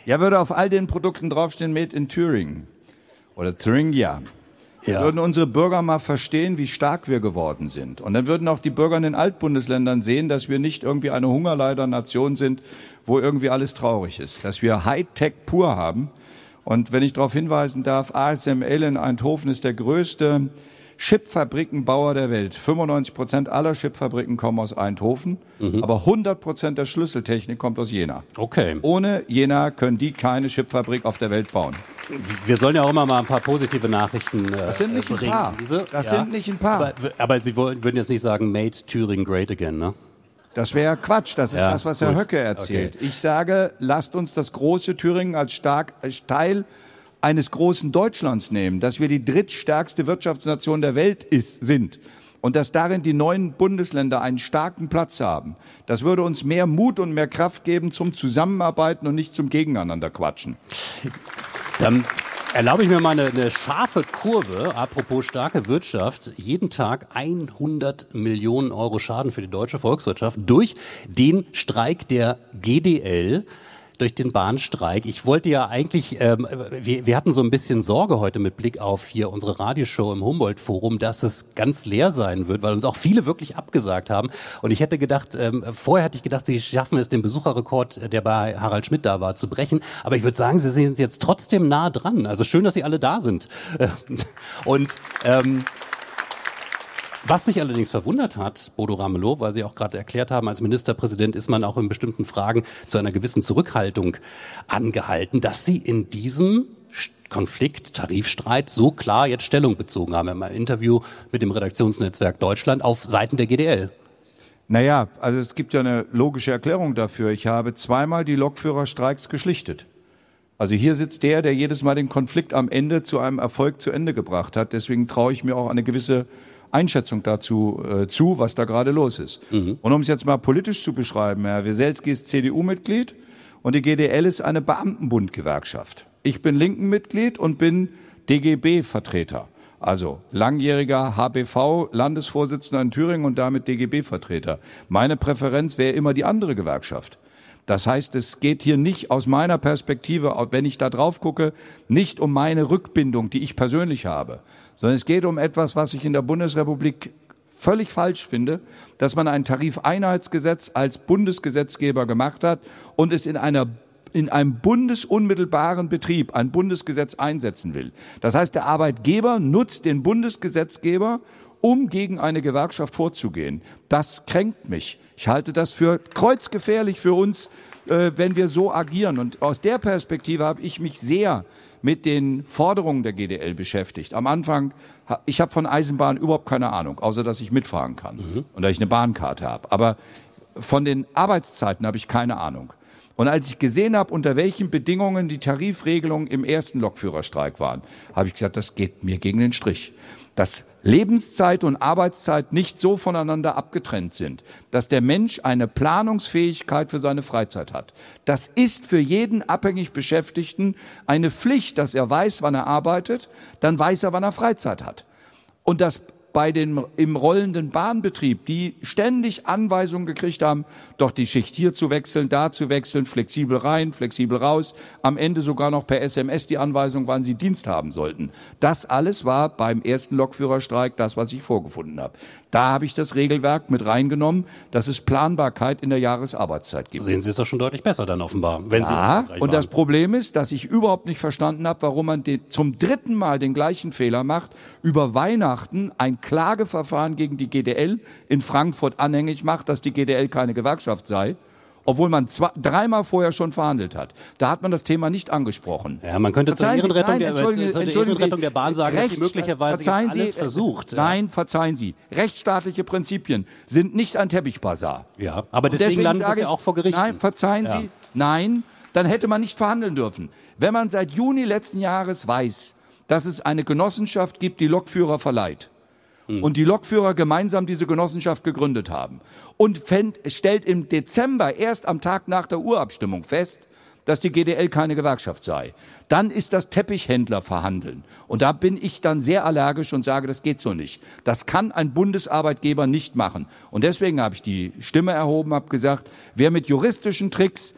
ja, würde auf all den Produkten draufstehen, made in Thüringen. Oder Thuringia. Ja. Würden unsere Bürger mal verstehen, wie stark wir geworden sind. Und dann würden auch die Bürger in den Altbundesländern sehen, dass wir nicht irgendwie eine Hungerleider-Nation sind, wo irgendwie alles traurig ist. Dass wir Hightech pur haben. Und wenn ich darauf hinweisen darf, ASML in Eindhoven ist der größte Chipfabrikenbauer der Welt. 95 Prozent aller Chipfabriken kommen aus Eindhoven, mhm. aber 100 Prozent der Schlüsseltechnik kommt aus Jena. Okay. Ohne Jena können die keine Chipfabrik auf der Welt bauen. Wir sollen ja auch immer mal ein paar positive Nachrichten äh, Das sind nicht bringen. ein paar. Das ja. sind nicht ein paar. Aber, aber, Sie würden jetzt nicht sagen, made Thüringen great again, ne? Das wäre Quatsch. Das ist ja, das, was Herr Höcke erzählt. Okay. Ich sage, lasst uns das große Thüringen als stark, als Teil eines großen Deutschlands nehmen, dass wir die drittstärkste Wirtschaftsnation der Welt ist, sind und dass darin die neuen Bundesländer einen starken Platz haben, das würde uns mehr Mut und mehr Kraft geben zum Zusammenarbeiten und nicht zum Gegeneinander quatschen. Dann erlaube ich mir mal eine, eine scharfe Kurve, apropos starke Wirtschaft. Jeden Tag 100 Millionen Euro Schaden für die deutsche Volkswirtschaft durch den Streik der GDL durch den Bahnstreik. Ich wollte ja eigentlich, ähm, wir, wir hatten so ein bisschen Sorge heute mit Blick auf hier unsere Radioshow im Humboldt-Forum, dass es ganz leer sein wird, weil uns auch viele wirklich abgesagt haben. Und ich hätte gedacht, ähm, vorher hatte ich gedacht, sie schaffen es, den Besucherrekord, der bei Harald Schmidt da war, zu brechen. Aber ich würde sagen, sie sind jetzt trotzdem nah dran. Also schön, dass sie alle da sind. Und ähm, was mich allerdings verwundert hat, Bodo Ramelow, weil Sie auch gerade erklärt haben, als Ministerpräsident ist man auch in bestimmten Fragen zu einer gewissen Zurückhaltung angehalten, dass Sie in diesem Konflikt, Tarifstreit so klar jetzt Stellung bezogen haben. Im Interview mit dem Redaktionsnetzwerk Deutschland auf Seiten der GDL. Naja, also es gibt ja eine logische Erklärung dafür. Ich habe zweimal die Lokführerstreiks geschlichtet. Also hier sitzt der, der jedes Mal den Konflikt am Ende zu einem Erfolg zu Ende gebracht hat. Deswegen traue ich mir auch eine gewisse Einschätzung dazu äh, zu, was da gerade los ist. Mhm. Und um es jetzt mal politisch zu beschreiben, Herr Weselski ist CDU-Mitglied und die GDL ist eine Beamtenbundgewerkschaft. Ich bin Linken-Mitglied und bin DGB-Vertreter. Also langjähriger HBV-Landesvorsitzender in Thüringen und damit DGB-Vertreter. Meine Präferenz wäre immer die andere Gewerkschaft. Das heißt, es geht hier nicht aus meiner Perspektive, wenn ich da drauf gucke, nicht um meine Rückbindung, die ich persönlich habe, sondern es geht um etwas, was ich in der Bundesrepublik völlig falsch finde, dass man ein Tarifeinheitsgesetz als Bundesgesetzgeber gemacht hat und es in einer in einem bundesunmittelbaren Betrieb ein Bundesgesetz einsetzen will. Das heißt, der Arbeitgeber nutzt den Bundesgesetzgeber, um gegen eine Gewerkschaft vorzugehen. Das kränkt mich. Ich halte das für kreuzgefährlich für uns, äh, wenn wir so agieren. Und aus der Perspektive habe ich mich sehr mit den Forderungen der GDL beschäftigt. Am Anfang, ich habe von Eisenbahn überhaupt keine Ahnung, außer dass ich mitfahren kann mhm. und dass ich eine Bahnkarte habe. Aber von den Arbeitszeiten habe ich keine Ahnung. Und als ich gesehen habe, unter welchen Bedingungen die Tarifregelungen im ersten Lokführerstreik waren, habe ich gesagt, das geht mir gegen den Strich dass Lebenszeit und Arbeitszeit nicht so voneinander abgetrennt sind, dass der Mensch eine Planungsfähigkeit für seine Freizeit hat. Das ist für jeden abhängig Beschäftigten eine Pflicht, dass er weiß, wann er arbeitet, dann weiß er, wann er Freizeit hat. Und das bei den im rollenden Bahnbetrieb, die ständig Anweisungen gekriegt haben, doch die Schicht hier zu wechseln, da zu wechseln, flexibel rein, flexibel raus, am Ende sogar noch per SMS die Anweisung, wann sie Dienst haben sollten. Das alles war beim ersten Lokführerstreik das, was ich vorgefunden habe. Da habe ich das Regelwerk mit reingenommen, dass es Planbarkeit in der Jahresarbeitszeit gibt. Sehen Sie es doch schon deutlich besser dann offenbar, wenn ja, Sie und das Problem ist, dass ich überhaupt nicht verstanden habe, warum man den, zum dritten Mal den gleichen Fehler macht, über Weihnachten ein Klageverfahren gegen die GDL in Frankfurt anhängig macht, dass die GDL keine Gewerkschaft sei obwohl man zwei, dreimal vorher schon verhandelt hat. Da hat man das Thema nicht angesprochen. Ja, man könnte zur Ehrenrettung, der, Ehrenrettung der Bahn sagen, Recht, dass sie möglicherweise verzeihen Sie, alles versucht. Nein, verzeihen Sie. Rechtsstaatliche Prinzipien sind nicht ein Teppichbazar. Ja, aber deswegen, deswegen landet es ja auch vor Gericht. Nein, verzeihen ja. Sie. Nein, dann hätte man nicht verhandeln dürfen. Wenn man seit Juni letzten Jahres weiß, dass es eine Genossenschaft gibt, die Lokführer verleiht, Mhm. und die Lokführer gemeinsam diese Genossenschaft gegründet haben und fänd, stellt im Dezember erst am Tag nach der Urabstimmung fest, dass die GDL keine Gewerkschaft sei. Dann ist das Teppichhändler verhandeln. Und da bin ich dann sehr allergisch und sage, das geht so nicht. Das kann ein Bundesarbeitgeber nicht machen. Und deswegen habe ich die Stimme erhoben, habe gesagt, wer mit juristischen Tricks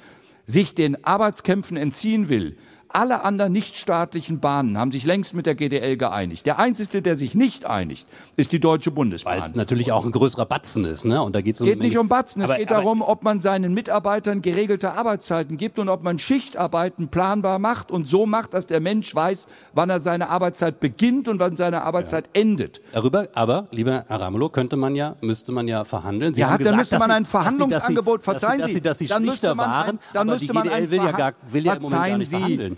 sich den Arbeitskämpfen entziehen will, alle anderen nichtstaatlichen Bahnen haben sich längst mit der GDL geeinigt. Der einzige, der sich nicht einigt, ist die Deutsche Bundesbahn. Weil es natürlich auch ein größerer Batzen ist, ne? Und da geht's um geht nicht um Batzen. Es aber, geht darum, ob man seinen Mitarbeitern geregelte Arbeitszeiten gibt und ob man Schichtarbeiten planbar macht und so macht, dass der Mensch weiß, wann er seine Arbeitszeit beginnt und wann seine Arbeitszeit ja. endet. Darüber, aber, lieber Herr Ramelow, könnte man ja, müsste man ja verhandeln. Sie ja, haben dann müsste man ein Verhandlungsangebot, verzeihen Sie, dass Sie, dass Sie, dass Sie Schlichter waren, dann aber die GDL will ja, gar, will ja im Moment gar nicht Sie, verhandeln.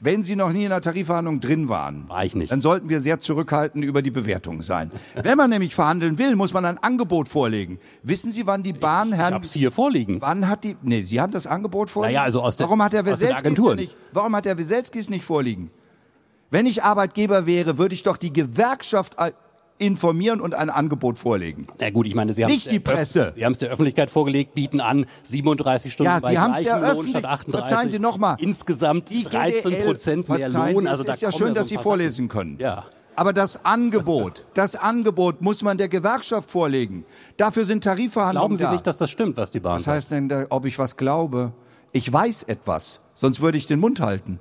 Wenn Sie noch nie in einer Tarifverhandlung drin waren, War ich nicht. dann sollten wir sehr zurückhaltend über die Bewertung sein. Wenn man nämlich verhandeln will, muss man ein Angebot vorlegen. Wissen Sie, wann die Bahnherren... Ich hab's hier vorliegen. Wann hat die... Nee, Sie haben das Angebot vorliegen? Naja, also aus der, warum hat der aus Agentur nicht, Warum hat der Weselskis nicht vorliegen? Wenn ich Arbeitgeber wäre, würde ich doch die Gewerkschaft informieren und ein Angebot vorlegen. Na gut, ich meine, Sie haben nicht die Presse. Sie haben es der Öffentlichkeit vorgelegt, bieten an 37 Stunden ja, bei Sie es der Lohn statt 38. Verzeihen Sie noch mal. Insgesamt die 13 Prozent mehr Lohn. Also es ist ja schön, dass Sie vorlesen können. Ja. Aber das Angebot, das Angebot muss man der Gewerkschaft vorlegen. Dafür sind Tarifverhandlungen Glauben Sie da. nicht, dass das stimmt, was die Bahn sagt? Was heißt denn, ob ich was glaube? Ich weiß etwas, sonst würde ich den Mund halten.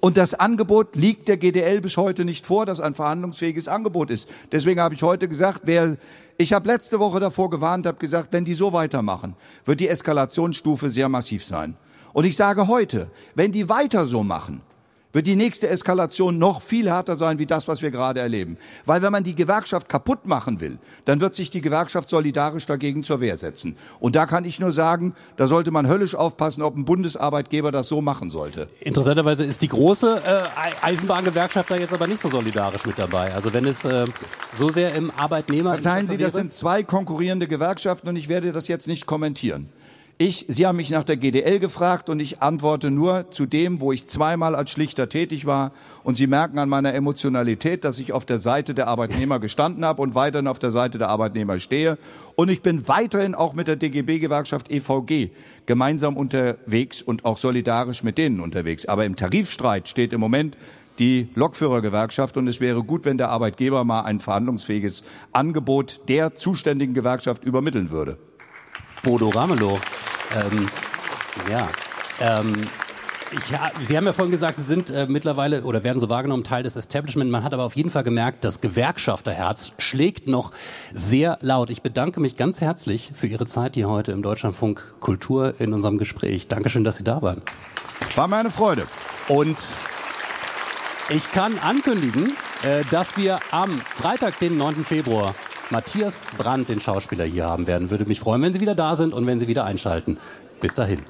Und das Angebot liegt der GDL bis heute nicht vor, dass ein verhandlungsfähiges Angebot ist. Deswegen habe ich heute gesagt, wer, ich habe letzte Woche davor gewarnt, habe gesagt, wenn die so weitermachen, wird die Eskalationsstufe sehr massiv sein. Und ich sage heute, wenn die weiter so machen, wird die nächste Eskalation noch viel härter sein wie das, was wir gerade erleben. Weil wenn man die Gewerkschaft kaputt machen will, dann wird sich die Gewerkschaft solidarisch dagegen zur Wehr setzen. Und da kann ich nur sagen, da sollte man höllisch aufpassen, ob ein Bundesarbeitgeber das so machen sollte. Interessanterweise ist die große äh, Eisenbahngewerkschaft da jetzt aber nicht so solidarisch mit dabei. Also wenn es äh, so sehr im Arbeitnehmer... Verzeihen Sie, das sind zwei konkurrierende Gewerkschaften und ich werde das jetzt nicht kommentieren. Ich, Sie haben mich nach der GDL gefragt und ich antworte nur zu dem, wo ich zweimal als Schlichter tätig war. Und Sie merken an meiner Emotionalität, dass ich auf der Seite der Arbeitnehmer gestanden habe und weiterhin auf der Seite der Arbeitnehmer stehe. Und ich bin weiterhin auch mit der DGB-Gewerkschaft EVG gemeinsam unterwegs und auch solidarisch mit denen unterwegs. Aber im Tarifstreit steht im Moment die Lokführergewerkschaft und es wäre gut, wenn der Arbeitgeber mal ein verhandlungsfähiges Angebot der zuständigen Gewerkschaft übermitteln würde. Bodo Ramelow. Ähm, ja. Ähm, ich, Sie haben ja vorhin gesagt, Sie sind äh, mittlerweile oder werden so wahrgenommen Teil des Establishment. Man hat aber auf jeden Fall gemerkt, das Gewerkschafterherz schlägt noch sehr laut. Ich bedanke mich ganz herzlich für Ihre Zeit hier heute im Deutschlandfunk Kultur in unserem Gespräch. Dankeschön, dass Sie da waren. War meine Freude. Und ich kann ankündigen, äh, dass wir am Freitag, den 9. Februar, Matthias Brandt, den Schauspieler, hier haben werden. Würde mich freuen, wenn Sie wieder da sind und wenn Sie wieder einschalten. Bis dahin.